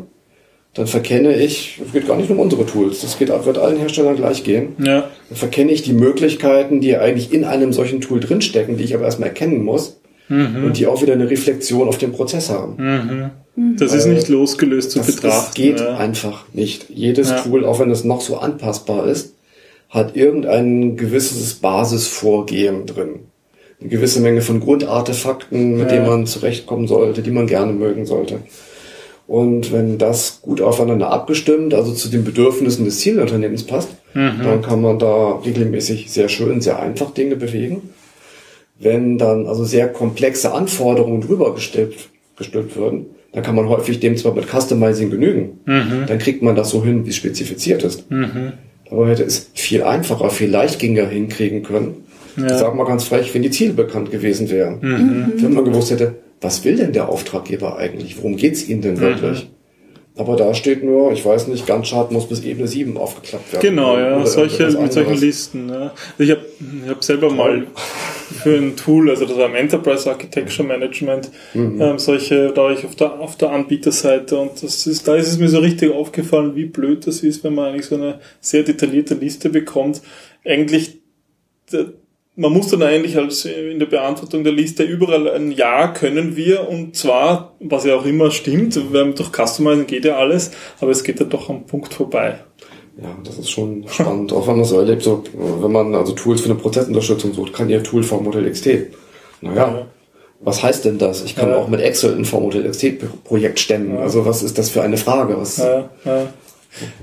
dann verkenne ich, es geht gar nicht nur um unsere Tools, das geht, wird allen Herstellern gleich gehen. ja, Dann verkenne ich die Möglichkeiten, die eigentlich in einem solchen Tool drinstecken, die ich aber erstmal erkennen muss und die auch wieder eine Reflexion auf den Prozess haben. das ist nicht losgelöst zu Das, betrachten. das geht ja. einfach nicht. Jedes Ja. Tool, auch wenn es noch so anpassbar ist, hat irgendein gewisses Basisvorgehen drin. Eine gewisse Menge von Grundartefakten, mit Ja. denen man zurechtkommen sollte, die man gerne mögen sollte. Und wenn das gut aufeinander abgestimmt, also zu den Bedürfnissen des Zielunternehmens passt, dann kann man da regelmäßig sehr schön, sehr einfach Dinge bewegen. Wenn dann also sehr komplexe Anforderungen drüber gestülpt, gestülpt würden, dann kann man häufig dem zwar mit Customizing genügen, dann kriegt man das so hin, wie es spezifiziert ist. Aber hätte es viel einfacher, viel leichtgängiger hinkriegen können. Ja. Ich sag mal ganz frech, wenn die Ziele bekannt gewesen wären. Wenn man gewusst hätte, was will denn der Auftraggeber eigentlich? Worum geht's ihm denn wirklich? Aber da steht nur, ich weiß nicht, Gantt-Chart muss bis Ebene 7 aufgeklappt werden. Genau, ja, solche, mit solchen. Listen. Ja. Ich habe ich hab selber mal für ein Tool, also das war im Enterprise Architecture Management, Mhm. ähm, solche, da ich auf der, auf der Anbieterseite und das ist, da ist es mir so richtig aufgefallen, wie blöd das ist, wenn man eigentlich so eine sehr detaillierte Liste bekommt. Eigentlich, man muss dann eigentlich als in der Beantwortung der Liste überall ein Ja können wir und zwar, was ja auch immer stimmt, wenn durch Customizing geht ja alles, aber es geht ja doch am Punkt vorbei. Ja, das ist schon spannend. Auch wenn man so erlebt, so, wenn man also Tools für eine Prozessunterstützung sucht, kann ihr Tool V-Modell XT. Naja, Ja. was heißt denn das? Ich kann Ja. auch mit Excel ein V-Modell XT-Projekt stemmen. Also was ist das für eine Frage? Was, Ja, ja.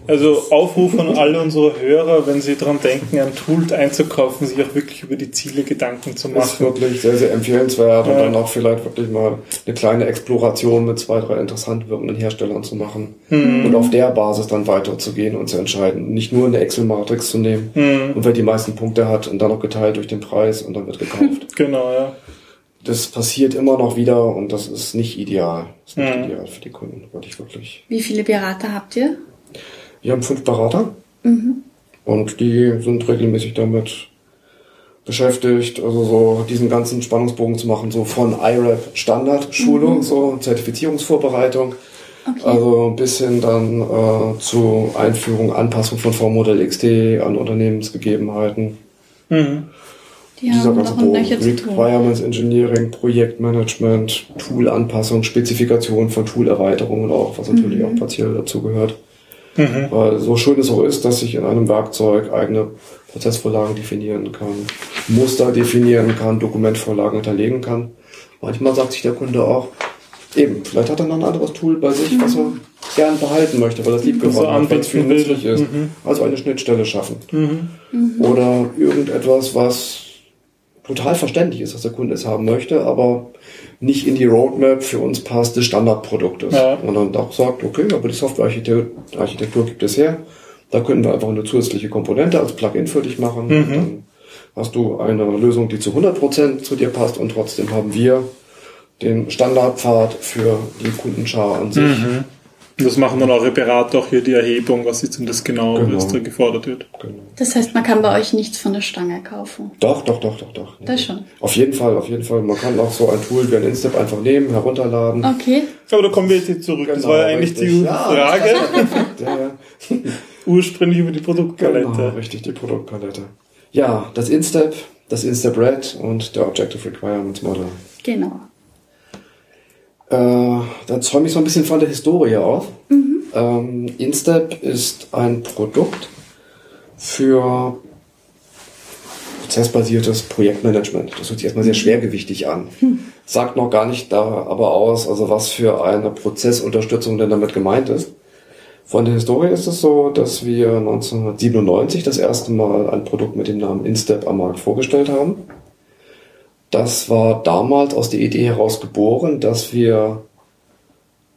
Also Aufruf an alle unsere Hörer, wenn sie daran denken, ein Tool einzukaufen, sich auch wirklich über die Ziele Gedanken zu ist machen. wirklich sehr, sehr empfehlenswert und Ja. dann auch vielleicht wirklich mal eine kleine Exploration mit zwei, drei interessant wirkenden Herstellern zu machen Hm. und auf der Basis dann weiterzugehen und zu entscheiden. Nicht nur eine Excel-Matrix zu nehmen Hm. und wer die meisten Punkte hat und dann noch geteilt durch den Preis und dann wird gekauft. Genau, ja. das passiert immer noch wieder und das ist nicht ideal. Das ist nicht Mhm. ideal für die Kunden, würde ich wirklich. Wie viele Berater habt ihr? Wir haben fünf Berater und die sind regelmäßig damit beschäftigt, also so diesen ganzen Spannungsbogen zu machen, so von IRAP Standardschulung, so Zertifizierungsvorbereitung, also bis hin dann äh, zu Einführung, Anpassung von V-Modell XT an Unternehmensgegebenheiten. Mhm. Die Dieser ganze Bogen. Requirements Engineering, Projektmanagement, Tool-Anpassung, Spezifikation von Tool-Erweiterungen auch, was natürlich auch partiell dazu gehört. Weil so schön es auch ist, dass ich in einem Werkzeug eigene Prozessvorlagen definieren kann, Muster definieren kann, Dokumentvorlagen hinterlegen kann. Manchmal sagt sich der Kunde auch, eben, vielleicht hat er noch ein anderes Tool bei sich, was er gern behalten möchte, weil das lieb er geworden weil es für ihn nützlich ist. Also eine Schnittstelle schaffen. Oder irgendetwas, was total verständlich ist, was der Kunde es haben möchte, aber nicht in die Roadmap für uns passt des Standardproduktes. Ja. Und dann auch sagt, okay, aber die Softwarearchitektur gibt es her. Da können wir einfach eine zusätzliche Komponente als Plugin für dich machen. Mhm. Dann hast du eine Lösung, die zu 100% zu dir passt und trotzdem haben wir den Standardpfad für die Kundenschar an sich. Und das machen dann eure Berater auch hier die Erhebung, was ist denn das genau, Genau. was da gefordert wird. Genau. Das heißt, man kann bei euch nichts von der Stange kaufen. Doch, doch, doch, doch, doch. Das schon. Auf jeden Fall, auf jeden Fall. Man kann auch so ein Tool wie ein Instep einfach nehmen, herunterladen. Okay. Aber da kommen wir jetzt zurück. das Genau, war ja eigentlich richtig. die Ja, Frage, Ja, ja. ursprünglich über die Produktpalette. Genau, richtig, die Produktpalette. Ja, das Instep, das Instep Red und der Objective Requirements Model. Genau. Äh, dann zäume ich so ein bisschen von der Historie auf. Ähm, Instep ist ein Produkt für prozessbasiertes Projektmanagement. Das hört sich erstmal sehr schwergewichtig an. Sagt noch gar nicht da aber aus, also was für eine Prozessunterstützung denn damit gemeint ist. Von der Historie ist es so, dass wir 1997 das erste Mal ein Produkt mit dem Namen Instep am Markt vorgestellt haben. Das war damals aus der Idee heraus geboren, dass wir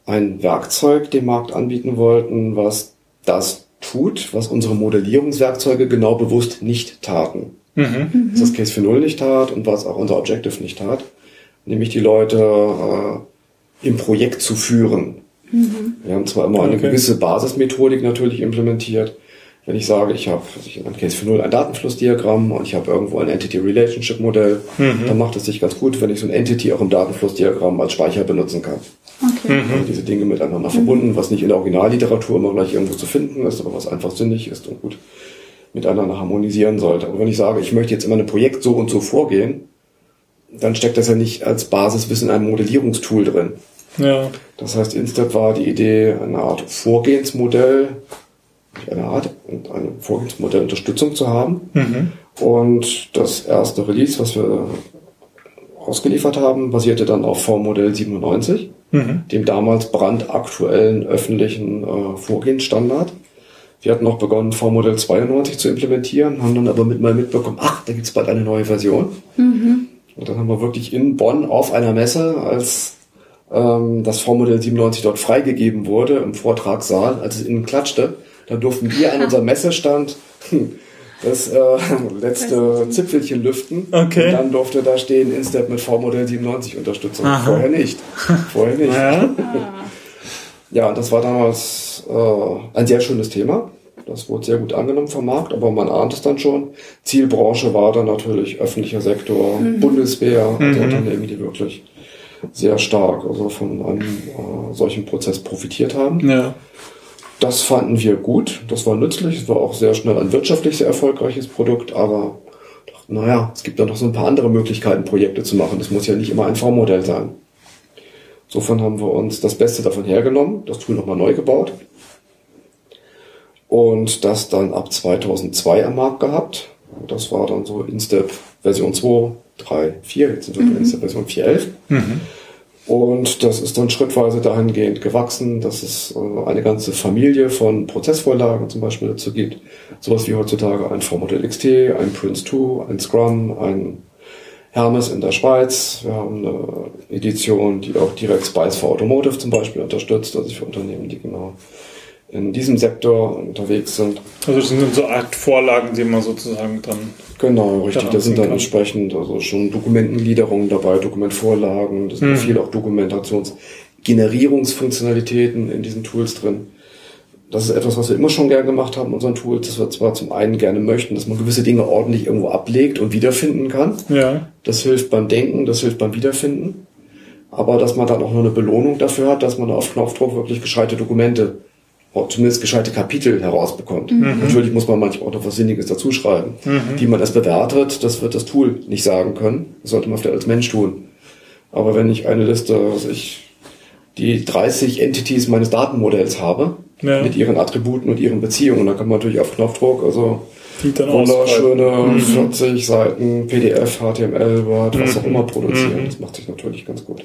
ein Werkzeug dem Markt anbieten wollten, was das tut, was unsere Modellierungswerkzeuge genau bewusst nicht taten. Was das Case für Null nicht tat und was auch unser Objective nicht tat. Nämlich die Leute äh, im Projekt zu führen. Wir haben zwar immer eine Okay. gewisse Basismethodik natürlich implementiert. Wenn ich sage, ich habe ich in einem Case für Null ein Datenflussdiagramm und ich habe irgendwo ein Entity Relationship Modell, dann macht es sich ganz gut, wenn ich so ein Entity auch im Datenflussdiagramm als Speicher benutzen kann. Okay. Also diese Dinge miteinander verbunden, was nicht in der Originalliteratur immer gleich irgendwo zu finden ist, aber was einfach sinnig ist und gut miteinander harmonisieren sollte. Aber wenn ich sage, ich möchte jetzt in meinem Projekt so und so vorgehen, dann steckt das ja nicht als Basiswissen in einem Modellierungstool drin. Ja. Das heißt, Instep war die Idee, eine Art Vorgehensmodell eine Art und eine Vorgehensmodellunterstützung zu haben. Und das erste Release, was wir ausgeliefert haben, basierte dann auf V-Modell 97, dem damals brandaktuellen öffentlichen äh, Vorgehensstandard. Wir hatten noch begonnen, V-Modell 92 zu implementieren, haben dann aber mit mal mitbekommen, ach, da gibt's bald eine neue Version. Und dann haben wir wirklich in Bonn auf einer Messe, als ähm, das V-Modell 97 dort freigegeben wurde, im Vortragssaal, als es innen klatschte, da durften wir an unserem Messestand hm, das äh, letzte Zipfelchen lüften. Okay. Und dann durfte da stehen, Instep mit V-Modell 97 Unterstützung. Aha. Vorher nicht. Vorher nicht. Ja. Ja, das war damals äh, ein sehr schönes Thema. Das wurde sehr gut angenommen vom Markt, aber man ahnt es dann schon. Zielbranche war dann natürlich öffentlicher Sektor, Bundeswehr, also Unternehmen, die wirklich sehr stark also von einem äh, solchen Prozess profitiert haben. ja. Das fanden wir gut, das war nützlich, es war auch sehr schnell ein wirtschaftlich sehr erfolgreiches Produkt, aber naja, es gibt dann noch so ein paar andere Möglichkeiten, Projekte zu machen. Das muss ja nicht immer ein V-Modell sein. Insofern haben wir uns das Beste davon hergenommen, das Tool nochmal neu gebaut und das dann ab 2002 am Markt gehabt. Das war dann so Instep Version 2, 3, 4, jetzt sind wir bei Instep Version 4.11. Und das ist dann schrittweise dahingehend gewachsen, dass es äh, eine ganze Familie von Prozessvorlagen zum Beispiel dazu gibt. Sowas wie heutzutage ein V-Modell XT, ein Prince 2, ein Scrum, ein Hermes in der Schweiz. Wir haben eine Edition, die auch direkt Spice for Automotive zum Beispiel unterstützt, also für Unternehmen, die genau in diesem Sektor unterwegs sind. Also das sind so Art Vorlagen, die man sozusagen dann. Genau, richtig. Da sind dann kann. entsprechend also schon Dokumentengliederungen dabei, Dokumentvorlagen, da sind Mhm. viel auch Dokumentationsgenerierungsfunktionalitäten in diesen Tools drin. Das ist etwas, was wir immer schon gern gemacht haben unseren Tools, dass wir zwar zum einen gerne möchten, dass man gewisse Dinge ordentlich irgendwo ablegt und wiederfinden kann. Ja. Das hilft beim Denken, das hilft beim Wiederfinden. Aber dass man dann auch noch eine Belohnung dafür hat, dass man auf Knopfdruck wirklich gescheite Dokumente, zumindest gescheite Kapitel herausbekommt. Natürlich muss man manchmal auch noch was Sinniges dazuschreiben. Wie man das bewertet, das wird das Tool nicht sagen können. Das sollte man vielleicht als Mensch tun. Aber wenn ich eine Liste, was ich, die 30 Entities meines Datenmodells habe, Ja. mit ihren Attributen und ihren Beziehungen, dann kann man natürlich auf Knopfdruck, also wunderschöne ausschreiben. 40 Seiten PDF, HTML, Word, was auch immer produzieren. Das macht sich natürlich ganz gut.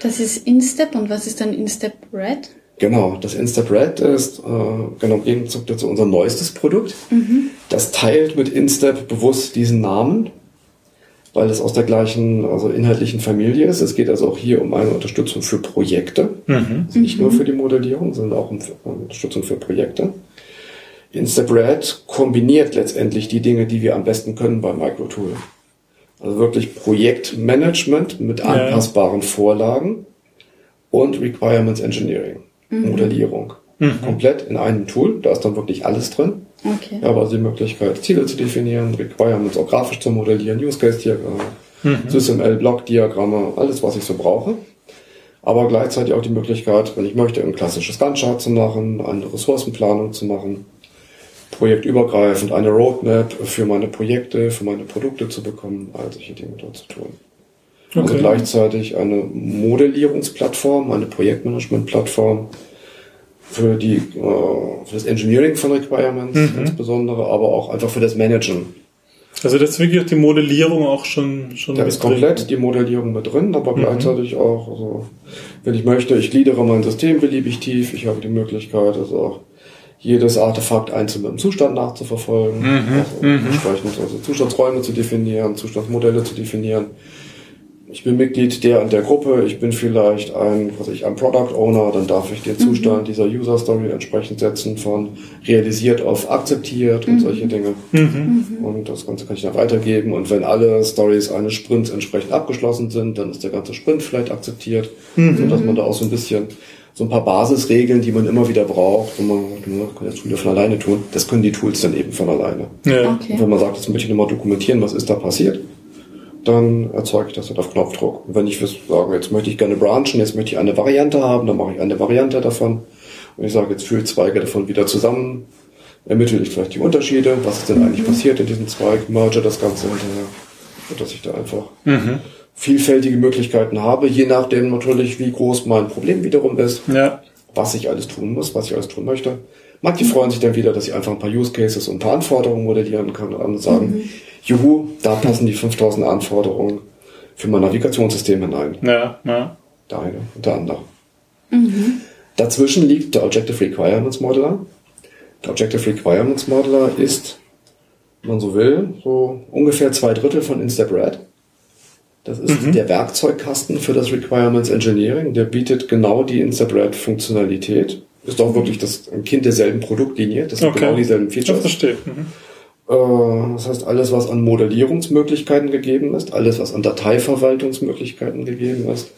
Das ist Instep und was ist dann Instep Red? Genau, das Instap Red ist äh, genau im Gegenzug dazu unser neuestes Produkt. Das teilt mit Instap bewusst diesen Namen, weil es aus der gleichen, also inhaltlichen Familie ist. Es geht also auch hier um eine Unterstützung für Projekte. Also nicht nur für die Modellierung, sondern auch um um Unterstützung für Projekte. Instap Red kombiniert letztendlich die Dinge, die wir am besten können bei Microtool. Also wirklich Projektmanagement mit Ja. anpassbaren Vorlagen und Requirements Engineering, Modellierung. Komplett in einem Tool, da ist dann wirklich alles drin. Okay. Ja, aber die Möglichkeit, Ziele zu definieren, Requirements auch grafisch zu modellieren, Use Case Diagramme, SysML Block Diagramme, alles was ich so brauche. Aber gleichzeitig auch die Möglichkeit, wenn ich möchte, ein klassisches Gantt-Chart zu machen, eine Ressourcenplanung zu machen, projektübergreifend eine Roadmap für meine Projekte, für meine Produkte zu bekommen, all solche Dinge dort zu tun. Also Okay. gleichzeitig eine Modellierungsplattform, eine Projektmanagementplattform für die äh, für das Engineering von Requirements insbesondere, aber auch einfach für das Managen. Also das ist wirklich die Modellierung auch schon schon Da mit ist drin. komplett die Modellierung mit drin, aber gleichzeitig auch, also, wenn ich möchte, ich gliedere mein System beliebig tief, ich habe die Möglichkeit, also auch jedes Artefakt einzeln im Zustand nachzuverfolgen, also entsprechend also Zustandsräume zu definieren, Zustandsmodelle zu definieren. Ich bin Mitglied der und der Gruppe, ich bin vielleicht ein, was ich, ein Product Owner, dann darf ich den Zustand dieser User Story entsprechend setzen von realisiert auf akzeptiert und solche Dinge. Und das Ganze kann ich dann weitergeben. Und wenn alle Stories eines Sprints entsprechend abgeschlossen sind, dann ist der ganze Sprint vielleicht akzeptiert, sodass man da auch so ein bisschen so ein paar Basisregeln, die man immer wieder braucht, und man ne, kann das Tool von alleine tun, das können die Tools dann eben von alleine. Ja. Okay. Und wenn man sagt, jetzt möchte ich nochmal dokumentieren, was ist da passiert, dann erzeuge ich das halt auf Knopfdruck. Und wenn ich sage, jetzt möchte ich gerne branchen, jetzt möchte ich eine Variante haben, dann mache ich eine Variante davon. Und ich sage, jetzt führe ich Zweige davon wieder zusammen, ermittle ich vielleicht die Unterschiede, was ist denn eigentlich passiert in diesem Zweig, merge das Ganze hinterher, sodass ich da einfach vielfältige Möglichkeiten habe, je nachdem natürlich, wie groß mein Problem wiederum ist. Ja. was ich alles tun muss, was ich alles tun möchte. Manche freuen sich dann wieder, dass ich einfach ein paar Use Cases und ein paar Anforderungen modellieren kann und andere sagen, Mhm. juhu, da passen die 5000 Anforderungen für mein Navigationssystem hinein. Ja, ja. Der eine und der andere. Dazwischen liegt der Objective Requirements Modeler. Der Objective Requirements Modeler ist, wenn man so will, so ungefähr zwei Drittel von InstepRed. Das ist der Werkzeugkasten für das Requirements Engineering. Der bietet genau die InstepRed-Funktionalität. Ist auch wirklich das ein Kind derselben Produktlinie. Das sind Okay. genau dieselben Ich Features. verstehe. Mhm. Äh, Das heißt, alles, was an Modellierungsmöglichkeiten gegeben ist, alles, was an Dateiverwaltungsmöglichkeiten gegeben ist,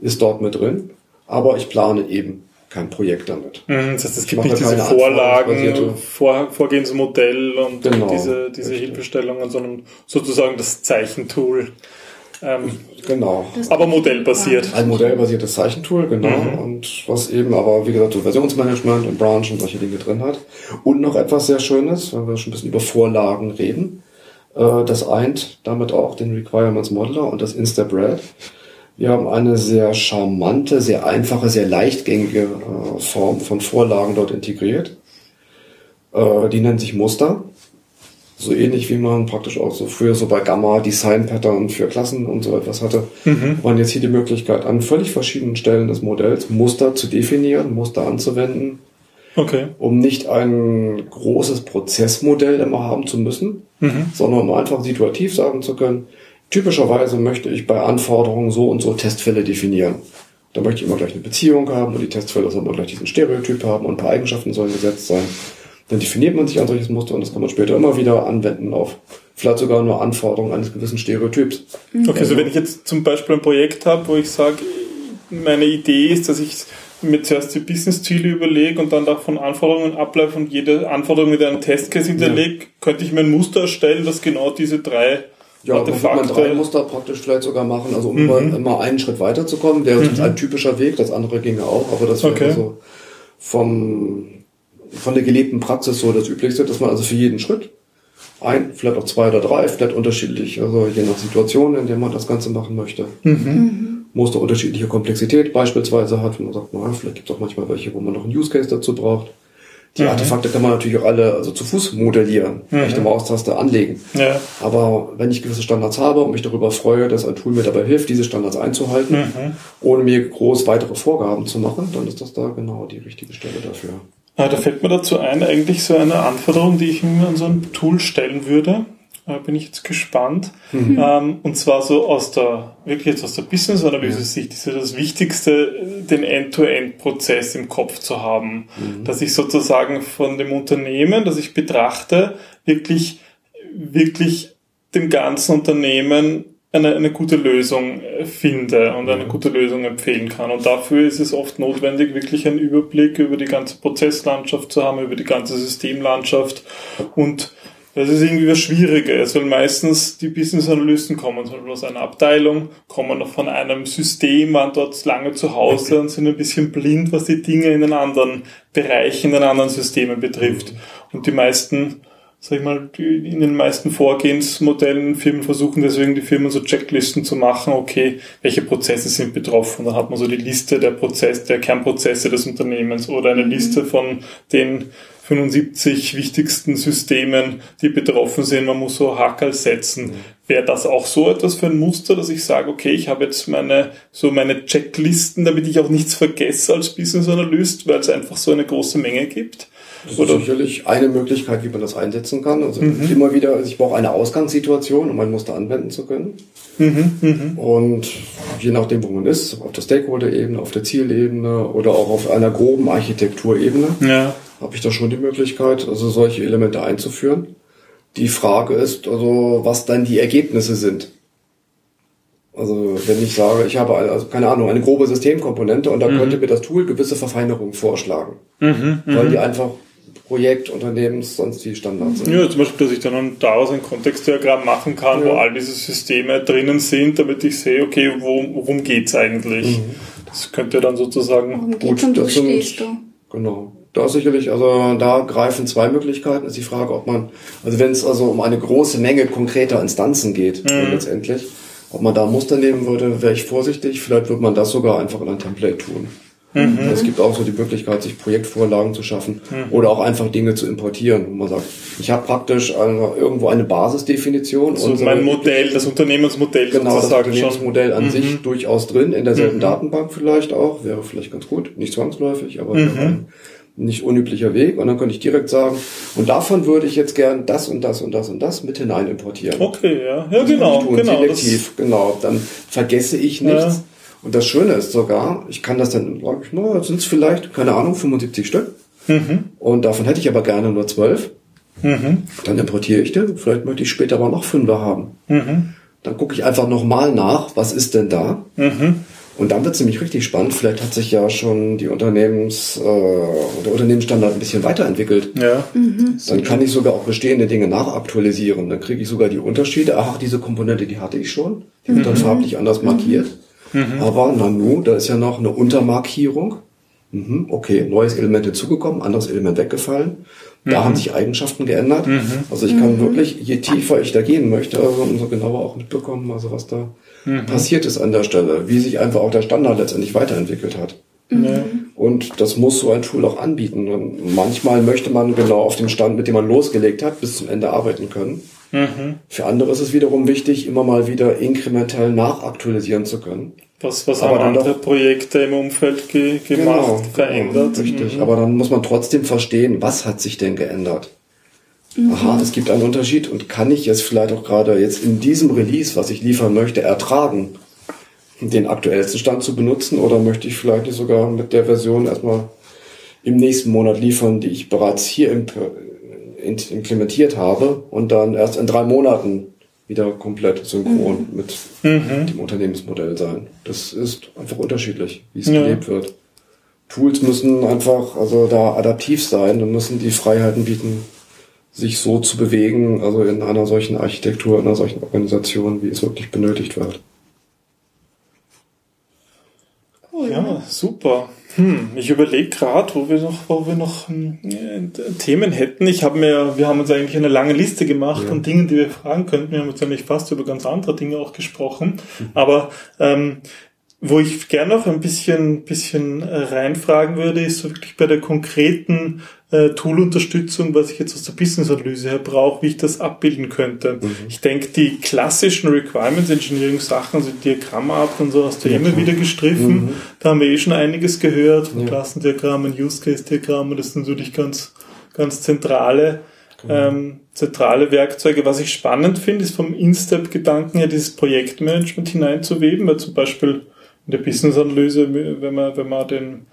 ist dort mit drin. Aber ich plane eben kein Projekt damit. Mhm, Das heißt, es Ich gibt nicht diese Vorlagen, Vor, Vorgehensmodell und Genau, diese, diese. Hilfestellungen, sondern sozusagen das Zeichentool. Ähm, Genau. aber modellbasiert. Ein modellbasiertes Zeichentool, genau. Mhm. Und was eben aber, wie gesagt, so Versionsmanagement und Branch und solche Dinge drin hat. Und noch etwas sehr Schönes, wenn wir schon ein bisschen über Vorlagen reden. Äh, Das eint damit auch den Requirements Modeler und das InstaBread. Wir haben eine sehr charmante, sehr einfache, sehr leichtgängige äh, Form von Vorlagen dort integriert. Äh, Die nennen sich Muster. So ähnlich wie man praktisch auch so früher so bei Gamma Design Pattern für Klassen und so etwas hatte, waren jetzt hier die Möglichkeit, an völlig verschiedenen Stellen des Modells Muster zu definieren, Muster anzuwenden, Okay. um nicht ein großes Prozessmodell immer haben zu müssen, sondern um einfach situativ sagen zu können, typischerweise möchte ich bei Anforderungen so und so Testfälle definieren. Da möchte ich immer gleich eine Beziehung haben und die Testfälle sollen immer gleich diesen Stereotyp haben und ein paar Eigenschaften sollen gesetzt sein. Dann definiert man sich ein solches Muster und das kann man später immer wieder anwenden auf vielleicht sogar nur Anforderungen eines gewissen Stereotyps. Okay, so wenn ich jetzt zum Beispiel ein Projekt habe, wo ich sage, meine Idee ist, dass ich mir zuerst die Business-Ziele überlege und dann davon Anforderungen ableite und jede Anforderung mit einem Testcase hinterlege, könnte ich mir ein Muster erstellen, das genau diese drei Ja, dann wird man drei Artefakte... Muster praktisch vielleicht sogar machen, also um immer, immer einen Schritt weiterzukommen. Der ist ein typischer Weg, das andere ginge auch, aber das wäre Okay. so vom, von der gelebten Praxis so das Üblichste, dass man also für jeden Schritt ein, vielleicht auch zwei oder drei, vielleicht unterschiedlich, also je nach Situation, in der man das Ganze machen möchte. Muster unterschiedliche Komplexität beispielsweise hat. Und man sagt, naja, vielleicht gibt es auch manchmal welche, wo man noch einen Use Case dazu braucht. Die Artefakte kann man natürlich auch alle also zu Fuß modellieren, rechte Maustaste anlegen. Ja. Aber wenn ich gewisse Standards habe und mich darüber freue, dass ein Tool mir dabei hilft, diese Standards einzuhalten, ohne mir groß weitere Vorgaben zu machen, dann ist das da genau die richtige Stelle dafür. Da fällt mir dazu ein, eigentlich so eine Anforderung, die ich mir an so ein Tool stellen würde. Äh, Bin ich jetzt gespannt. Ähm, und zwar so aus der, wirklich jetzt aus der Business-Analyse-Sicht ist ja das Wichtigste, den End-to-End-Prozess im Kopf zu haben. Dass ich sozusagen von dem Unternehmen, das ich betrachte, wirklich, wirklich dem ganzen Unternehmen eine, eine gute Lösung äh, finde und eine gute Lösung empfehlen kann. Und dafür ist es oft notwendig, wirklich einen Überblick über die ganze Prozesslandschaft zu haben, über die ganze Systemlandschaft. Und das ist irgendwie was Schwieriges, weil meistens die Business-Analysten kommen zum Beispiel aus einer Abteilung, kommen noch von einem System, waren dort lange zu Hause und sind ein bisschen blind, was die Dinge in den anderen Bereichen, in den anderen Systemen betrifft. Und die meisten sag ich mal, in den meisten Vorgehensmodellen Firmen versuchen deswegen die Firmen so Checklisten zu machen, okay, welche Prozesse sind betroffen. Dann hat man so die Liste der Prozess, der Kernprozesse des Unternehmens oder eine Liste von den 75 wichtigsten Systemen, die betroffen sind. Man muss so Hackerl setzen. Wäre das auch so etwas für ein Muster, dass ich sage, okay, ich habe jetzt meine, so meine Checklisten, damit ich auch nichts vergesse als Business Analyst, weil es einfach so eine große Menge gibt? Das ist sicherlich eine Möglichkeit, wie man das einsetzen kann. Also immer wieder, also ich brauche eine Ausgangssituation, um ein Muster anwenden zu können. Und je nachdem, wo man ist, auf der Stakeholder-Ebene, auf der Zielebene oder auch auf einer groben Architekturebene, Ja. habe ich da schon die Möglichkeit, also solche Elemente einzuführen. Die Frage ist also, was dann die Ergebnisse sind. Also wenn ich sage, ich habe also keine Ahnung eine grobe Systemkomponente und da könnte mir das Tool gewisse Verfeinerungen vorschlagen, weil die einfach Projekt, Unternehmens, sonst die Standards sind. Ja, zum Beispiel, dass ich dann daraus ein Kontextdiagramm machen kann, wo Ja. all diese Systeme drinnen sind, damit ich sehe, okay, wo, worum geht's eigentlich? Das könnte dann sozusagen, Worum geht's und wo das sind- stehst du? Genau. Da ist sicherlich, also da greifen zwei Möglichkeiten. Ist die Frage, ob man, also wenn es also um eine große Menge konkreter Instanzen geht, äh, letztendlich, ob man da Muster nehmen würde, wäre ich vorsichtig. Vielleicht würde man das sogar einfach in ein Template tun. Mhm. Es gibt auch so die Möglichkeit, sich Projektvorlagen zu schaffen mhm. oder auch einfach Dinge zu importieren, wo man sagt, ich habe praktisch irgendwo eine Basisdefinition. So und mein Modell, das Unternehmensmodell genau, das Unternehmensmodell an mhm. sich durchaus drin, in derselben mhm. Datenbank vielleicht auch, wäre vielleicht ganz gut, nicht zwangsläufig, aber mhm. nicht unüblicher Weg. Und dann könnte ich direkt sagen, und davon würde ich jetzt gern das und das und das und das mit hinein importieren. Okay, ja, ja genau, genau. Selektiv, genau. Dann vergesse ich nichts. Ja und das Schöne ist sogar, ich kann das dann, sag ich mal, sind es vielleicht, keine Ahnung, 75 Stück. Mhm. Und davon hätte ich aber gerne nur 12. Mhm. Dann importiere ich den. Vielleicht möchte ich später aber noch fünfer haben. Mhm. Dann gucke ich einfach nochmal nach, was ist denn da? Mhm. Und dann wird es nämlich richtig spannend. Vielleicht hat sich ja schon die Unternehmens, äh, der Unternehmensstandard ein bisschen weiterentwickelt. Ja. Mhm. Dann kann ich sogar auch bestehende Dinge nachaktualisieren. Dann kriege ich sogar die Unterschiede. Ach, diese Komponente, die hatte ich schon. Die wird dann mhm. farblich anders markiert. Mhm. Aber Nanu, da ist ja noch eine Untermarkierung. Mhm, okay, neues Element hinzugekommen, anderes Element weggefallen. Da mhm. haben sich Eigenschaften geändert. Mhm. Also ich kann mhm. wirklich, je tiefer ich da gehen möchte, also umso genauer auch mitbekommen, also was da mhm. passiert ist an der Stelle, wie sich einfach auch der Standard letztendlich weiterentwickelt hat. Mhm. Und das muss so ein Tool auch anbieten. Und manchmal möchte man genau auf dem Stand, mit dem man losgelegt hat, bis zum Ende arbeiten können. Mhm. Für andere ist es wiederum wichtig, immer mal wieder inkrementell nachaktualisieren zu können. Was, was aber haben andere doch, Projekte im Umfeld ge gemacht, genau, verändert? Genau, richtig. Mhm. Aber dann muss man trotzdem verstehen, was hat sich denn geändert? Mhm. Aha, es gibt einen Unterschied und kann ich es vielleicht auch gerade jetzt in diesem Release, was ich liefern möchte, ertragen, den aktuellsten Stand zu benutzen oder möchte ich vielleicht sogar mit der Version erstmal im nächsten Monat liefern, die ich bereits hier imp implementiert habe und dann erst in drei Monaten wieder komplett synchron mhm. mit mhm. dem Unternehmensmodell sein. Das ist einfach unterschiedlich, wie es ja. gelebt wird. Tools müssen einfach also da adaptiv sein und müssen die Freiheiten bieten, sich so zu bewegen, also in einer solchen Architektur, in einer solchen Organisation, wie es wirklich benötigt wird. Cool. Ja, super. Hm, ich überlege gerade, wo wir noch, wo wir noch äh, Themen hätten. Ich habe mir, wir haben uns eigentlich eine lange Liste gemacht ja. an Dingen, die wir fragen könnten. Wir haben uns eigentlich fast über ganz andere Dinge auch gesprochen. Mhm. Aber ähm, wo ich gerne noch ein bisschen, bisschen äh, reinfragen würde, ist so wirklich bei der konkreten äh, Tool-Unterstützung, was ich jetzt aus der Business-Analyse her brauche, wie ich das abbilden könnte. Mhm. Ich denke, die klassischen Requirements Engineering Sachen, also Diagrammart und so, hast du ja, immer wieder gestriffen. Mhm. Da haben wir eh schon einiges gehört, von ja. Klassendiagrammen, Use-Case-Diagrammen, das sind natürlich ganz, ganz zentrale, genau. ähm, zentrale Werkzeuge. Was ich spannend finde, ist vom In-Step-Gedanken her dieses Projektmanagement hineinzuweben, weil zum Beispiel in der Business-Analyse, wenn man, wenn man den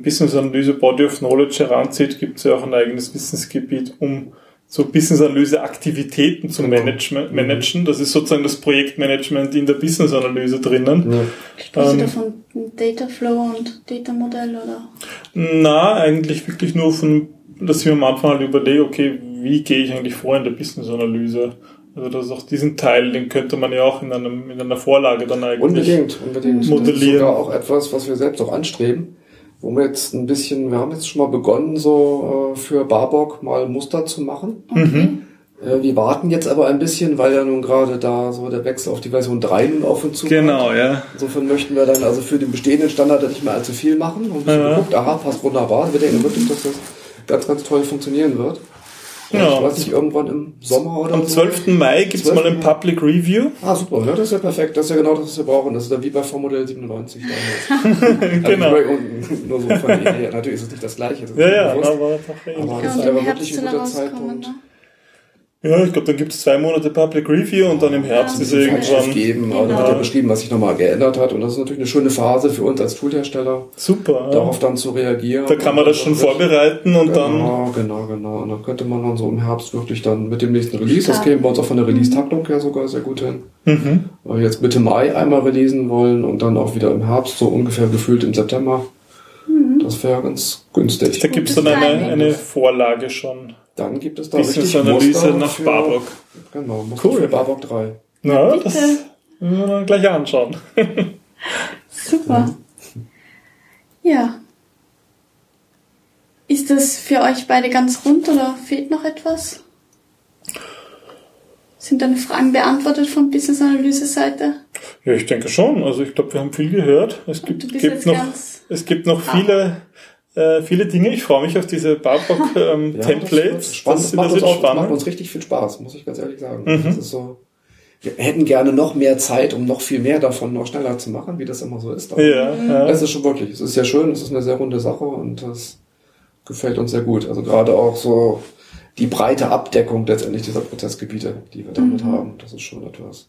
Business-Analyse Body of Knowledge heranzieht, gibt es ja auch ein eigenes Wissensgebiet, um so Business-Analyse-Aktivitäten zu genau. management, mhm. managen. Das ist sozusagen das Projektmanagement in der Business-Analyse drinnen. Ja. Sprechen ähm, von Data Flow und Data Modell oder? Na, eigentlich wirklich nur von, dass ich mir am Anfang halt überlege, okay, wie gehe ich eigentlich vor in der Business-Analyse? Also das ist auch diesen Teil, den könnte man ja auch in, einem, in einer Vorlage dann eigentlich unbedingt, unbedingt. modellieren. Das ist sogar auch etwas, was wir selbst auch anstreben, wo wir jetzt ein bisschen, wir haben jetzt schon mal begonnen, so äh, für Barbock mal Muster zu machen. Mhm. Äh, wir warten jetzt aber ein bisschen, weil ja nun gerade da so der Wechsel auf die Version 3 nun auf und zu Genau, kommt. ja. Insofern möchten wir dann also für den bestehenden Standard nicht mehr allzu viel machen. Und ja. geguckt, aha, passt wunderbar. Wir denken wirklich, dass das ganz, ganz toll funktionieren wird. Ja. Ich weiß nicht, irgendwann im Sommer oder Am 12. So. Mai gibt es mal ein Public Review. Ah, super. Ja, das ist ja perfekt. Das ist ja genau das, was wir brauchen. Das ist dann wie bei Formodell 97 damals. genau. Also, nur so von Idee. Natürlich ist es nicht das Gleiche. Das ja, ja, aber, aber, aber das ist einfach wirklich ein guter Zeitpunkt. Ne? Ja, ich glaube, dann gibt es zwei Monate Public Review und dann im Herbst ja, ist irgendwann. geben, aber genau. dann wird ja beschrieben, was sich nochmal geändert hat. Und das ist natürlich eine schöne Phase für uns als Toolhersteller. Super. Darauf dann zu reagieren. Da kann man das schon vorbereiten und genau, dann. Genau, genau, genau. Und dann könnte man dann so im Herbst wirklich dann mit dem nächsten Release, das käme bei uns auch von der Release-Taktung her sogar sehr gut hin. Mhm. Weil wir jetzt Mitte Mai einmal releasen wollen und dann auch wieder im Herbst, so ungefähr gefühlt im September. Mhm. Das wäre ganz günstig. Da gibt es dann eine, eine Vorlage schon. Dann gibt es da richtig Analyse Muster nach für, Barbock. Genau, Muster cool. für Barbock 3. Na, Bitte. das müssen wir dann gleich anschauen. Super. Ja. Ist das für euch beide ganz rund oder fehlt noch etwas? Sind deine Fragen beantwortet von Business Analyse Seite? Ja, ich denke schon. Also ich glaube, wir haben viel gehört. Es gibt, gibt noch, Es gibt noch viele, äh, viele Dinge. Ich freue mich auf diese Barbock ähm, Ja, Templates. Das, spannend. Das, das, macht uns auch, das macht spannend. uns richtig viel Spaß, muss ich ganz ehrlich sagen. Mhm. Das ist so, wir hätten gerne noch mehr Zeit, um noch viel mehr davon noch schneller zu machen, wie das immer so ist. Aber Ja, ja. Es ist schon wirklich, es ist sehr schön, es ist eine sehr runde Sache und das gefällt uns sehr gut. Also gerade auch so die breite Abdeckung letztendlich dieser Prozessgebiete, die wir damit haben, das ist schon etwas.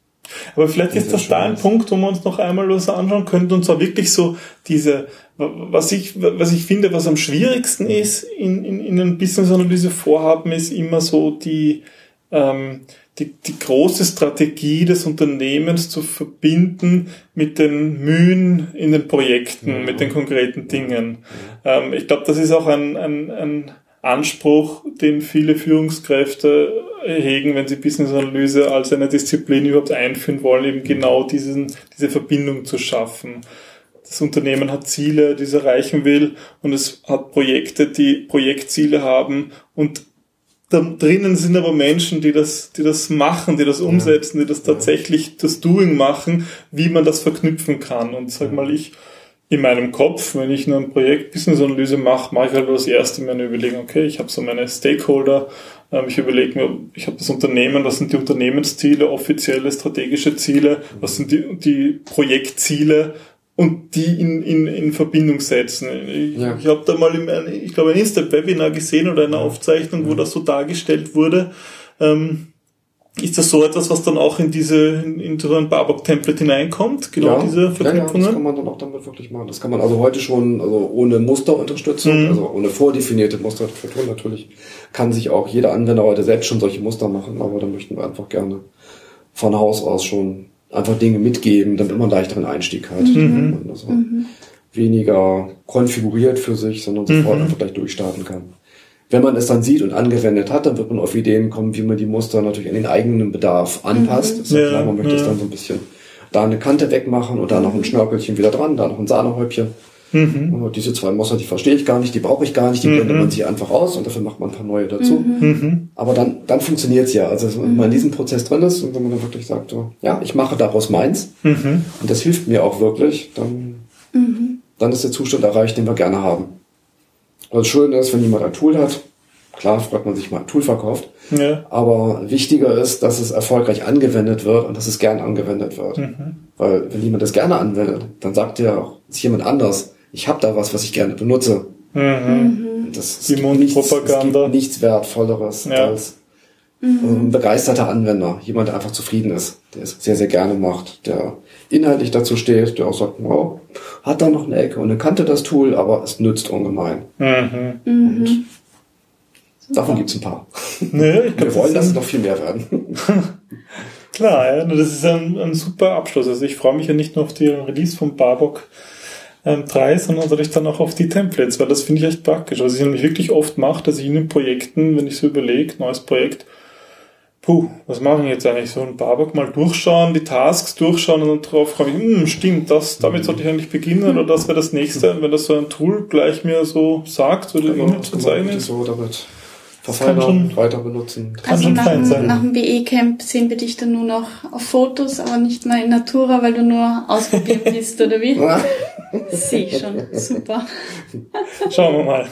Aber vielleicht ist das da ein. Punkt, wo wir uns noch einmal was anschauen könnten, und zwar wirklich so diese, was ich, was ich finde, was am schwierigsten ist in, in, in einem Business-Analyse-Vorhaben, ist immer so die, ähm, die, die große Strategie des Unternehmens zu verbinden mit den Mühen in den Projekten, mit den konkreten Dingen. Ähm, ich glaube, das ist auch ein, ein, ein Anspruch, den viele Führungskräfte hegen, wenn sie Business-Analyse als eine Disziplin überhaupt einführen wollen, eben genau diesen, diese Verbindung zu schaffen. Das Unternehmen hat Ziele, die es erreichen will, und es hat Projekte, die Projektziele haben und da drinnen sind aber Menschen, die das, die das machen, die das umsetzen, die das tatsächlich das Doing machen, wie man das verknüpfen kann. Und sag mal, ich in meinem Kopf, wenn ich ein Projekt Business-Analyse mache, mache ich halt das erste mir eine Überlegung, okay, ich habe so meine Stakeholder, ähm, ich überlege mir, ich habe das Unternehmen, was sind die Unternehmensziele, offizielle strategische Ziele, was sind die, die Projektziele und die in, in, in Verbindung setzen. Ich, Ja. ich habe da mal, im, ich glaube, ein Insta-Webinar gesehen oder eine Aufzeichnung, wo das so dargestellt wurde. Ähm, ist das so etwas, was dann auch in diese, in, in so ein Barbock-Template hineinkommt? Genau diese Ja, ja, das Verknüpfungen? kann man dann auch damit wirklich machen. Das kann man also heute schon, also ohne Musterunterstützung, Mhm. also ohne vordefinierte Musterstruktur natürlich, kann sich auch jeder Anwender heute selbst schon solche Muster machen, aber da möchten wir einfach gerne von Haus aus schon einfach Dinge mitgeben, damit man einen leichteren Einstieg hat. Mhm. Also weniger konfiguriert für sich, sondern sofort Mhm. einfach gleich durchstarten kann. Wenn man es dann sieht und angewendet hat, dann wird man auf Ideen kommen, wie man die Muster natürlich an den eigenen Bedarf anpasst. Ist ja klar, man möchte es ja. dann so ein bisschen da eine Kante wegmachen und da noch ein Schnörkelchen wieder dran, da noch ein Sahnehäubchen. Mhm. Und diese zwei Muster, die verstehe ich gar nicht, die brauche ich gar nicht, die blendet man sich einfach aus und dafür macht man ein paar neue dazu. Mhm. Aber dann, dann funktioniert's ja. Also wenn man in diesem Prozess drin ist und wenn man dann wirklich sagt, so, ja, ich mache daraus meins Mhm. und das hilft mir auch wirklich, dann, dann ist der Zustand erreicht, den wir gerne haben. Das Schöne ist, wenn jemand ein Tool hat, klar freut man sich mal ein Tool verkauft, Ja. aber wichtiger ist, dass es erfolgreich angewendet wird und dass es gern angewendet wird. Weil wenn jemand das gerne anwendet, dann sagt ja auch ist jemand anders, ich habe da was, was ich gerne benutze. Mhm. Und Das, gibt nichts, nichts Wertvolleres Ja. als ein begeisterter Anwender, jemand, der einfach zufrieden ist, der es sehr, sehr gerne macht, der inhaltlich dazu steht, der auch sagt, wow, hat da noch eine Ecke und eine Kante das Tool, aber es nützt ungemein. Mhm. Und davon gibt's ein paar. Ne, ich Wir glaub, wollen, das dass es noch viel mehr werden. Klar, ja, das ist ein, ein super Abschluss. Also ich freue mich ja nicht nur auf die Release von Barbock ähm, 3, sondern natürlich dann auch auf die Templates, weil das finde ich echt praktisch. Was ich nämlich wirklich oft mache, dass ich in den Projekten, wenn ich so überlege, neues Projekt, puh, was machen jetzt eigentlich so ein Barbock mal durchschauen, die Tasks durchschauen und dann drauf komme ich, hm, stimmt, das, damit sollte ich eigentlich beginnen oder das wäre das nächste. Und wenn das so ein Tool gleich mir so sagt, so die Genau, das kann ist. so damit kann verfeinern, schon- weiter benutzen. Kann Also schon nach, fein dem- sein. nach dem BE-Camp sehen wir dich dann nur noch auf Fotos, aber nicht mehr in Natura, weil du nur ausprobieren bist, oder wie? Sehe ich schon. Super. Schauen wir mal.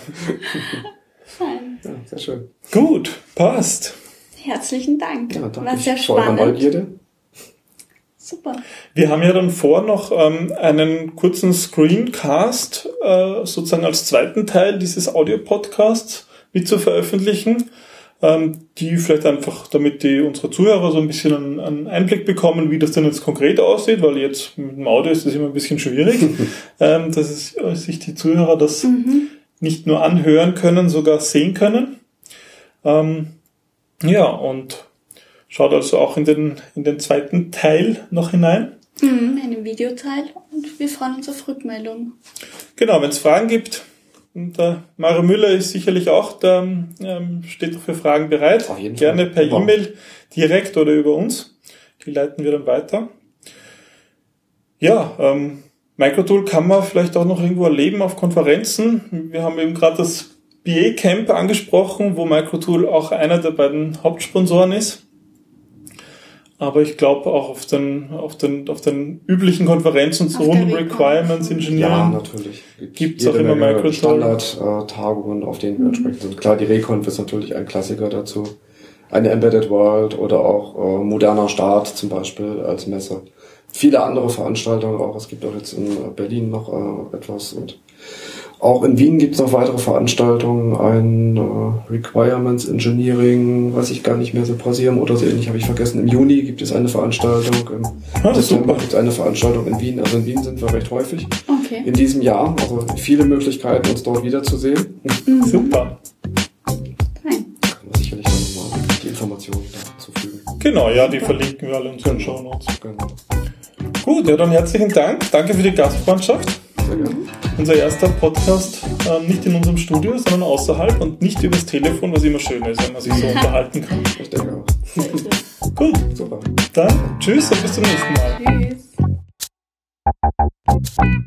Fein. Ja, sehr schön. Gut, passt. Herzlichen Dank. Ja, War danke sehr für eure spannend. Neugierde. Super. Wir haben ja dann vor, noch ähm, einen kurzen Screencast äh, sozusagen als zweiten Teil dieses Audio-Podcasts mit zu veröffentlichen, ähm, die vielleicht einfach, damit die unsere Zuhörer so ein bisschen einen, einen Einblick bekommen, wie das denn jetzt konkret aussieht, weil jetzt mit dem Audio ist das immer ein bisschen schwierig, ähm, dass es, äh, sich die Zuhörer das nicht nur anhören können, sogar sehen können. Ähm, ja, und schaut also auch in den, in den zweiten Teil noch hinein. Mhm, einen Videoteil und wir freuen uns auf Rückmeldungen. Genau, wenn es Fragen gibt, und der Mario Müller ist sicherlich auch da, ähm, steht für Fragen bereit. Auf jeden Gerne Fall. per. E-Mail direkt oder über uns. Die leiten wir dann weiter. Ja, ähm, Microtool kann man vielleicht auch noch irgendwo erleben auf Konferenzen. Wir haben eben gerade das BA Camp angesprochen, wo Microtool auch einer der beiden Hauptsponsoren ist. Aber ich glaube auch auf den, auf den, auf den üblichen Konferenzen Auf rund um Requirements Ja, Engineering natürlich. gibt's Jede auch immer Microsoft. Standard-Tagungen, auf denen wir entsprechend sind. Klar, die Reconf ist natürlich ein Klassiker dazu. Eine Embedded World oder auch äh, moderner Start zum Beispiel als Messe. Viele andere Veranstaltungen auch. Es gibt auch jetzt in Berlin noch äh, etwas und auch in Wien gibt es noch weitere Veranstaltungen, ein äh, Requirements Engineering, weiß ich gar nicht mehr, Symposium oder so ähnlich, habe ich vergessen. Im Juni gibt es eine Veranstaltung, im Ah, Dezember super. gibt es eine Veranstaltung in Wien. Also in Wien sind wir recht häufig Okay. in diesem Jahr. Also viele Möglichkeiten, uns dort wiederzusehen. Super. Fein. Kann man sicherlich dann nochmal die Informationen dazu fügen. Genau, ja, die verlinken wir alle in unseren Show Notes. Genau. Gut, ja, dann herzlichen Dank. Danke für die Gastfreundschaft. Sehr. Unser erster Podcast ähm, nicht in unserem Studio, sondern außerhalb und nicht übers Telefon, was immer schön ist, wenn man sich so unterhalten kann. Ich denke auch. Gut, Super. dann tschüss und bis zum nächsten Mal. Tschüss.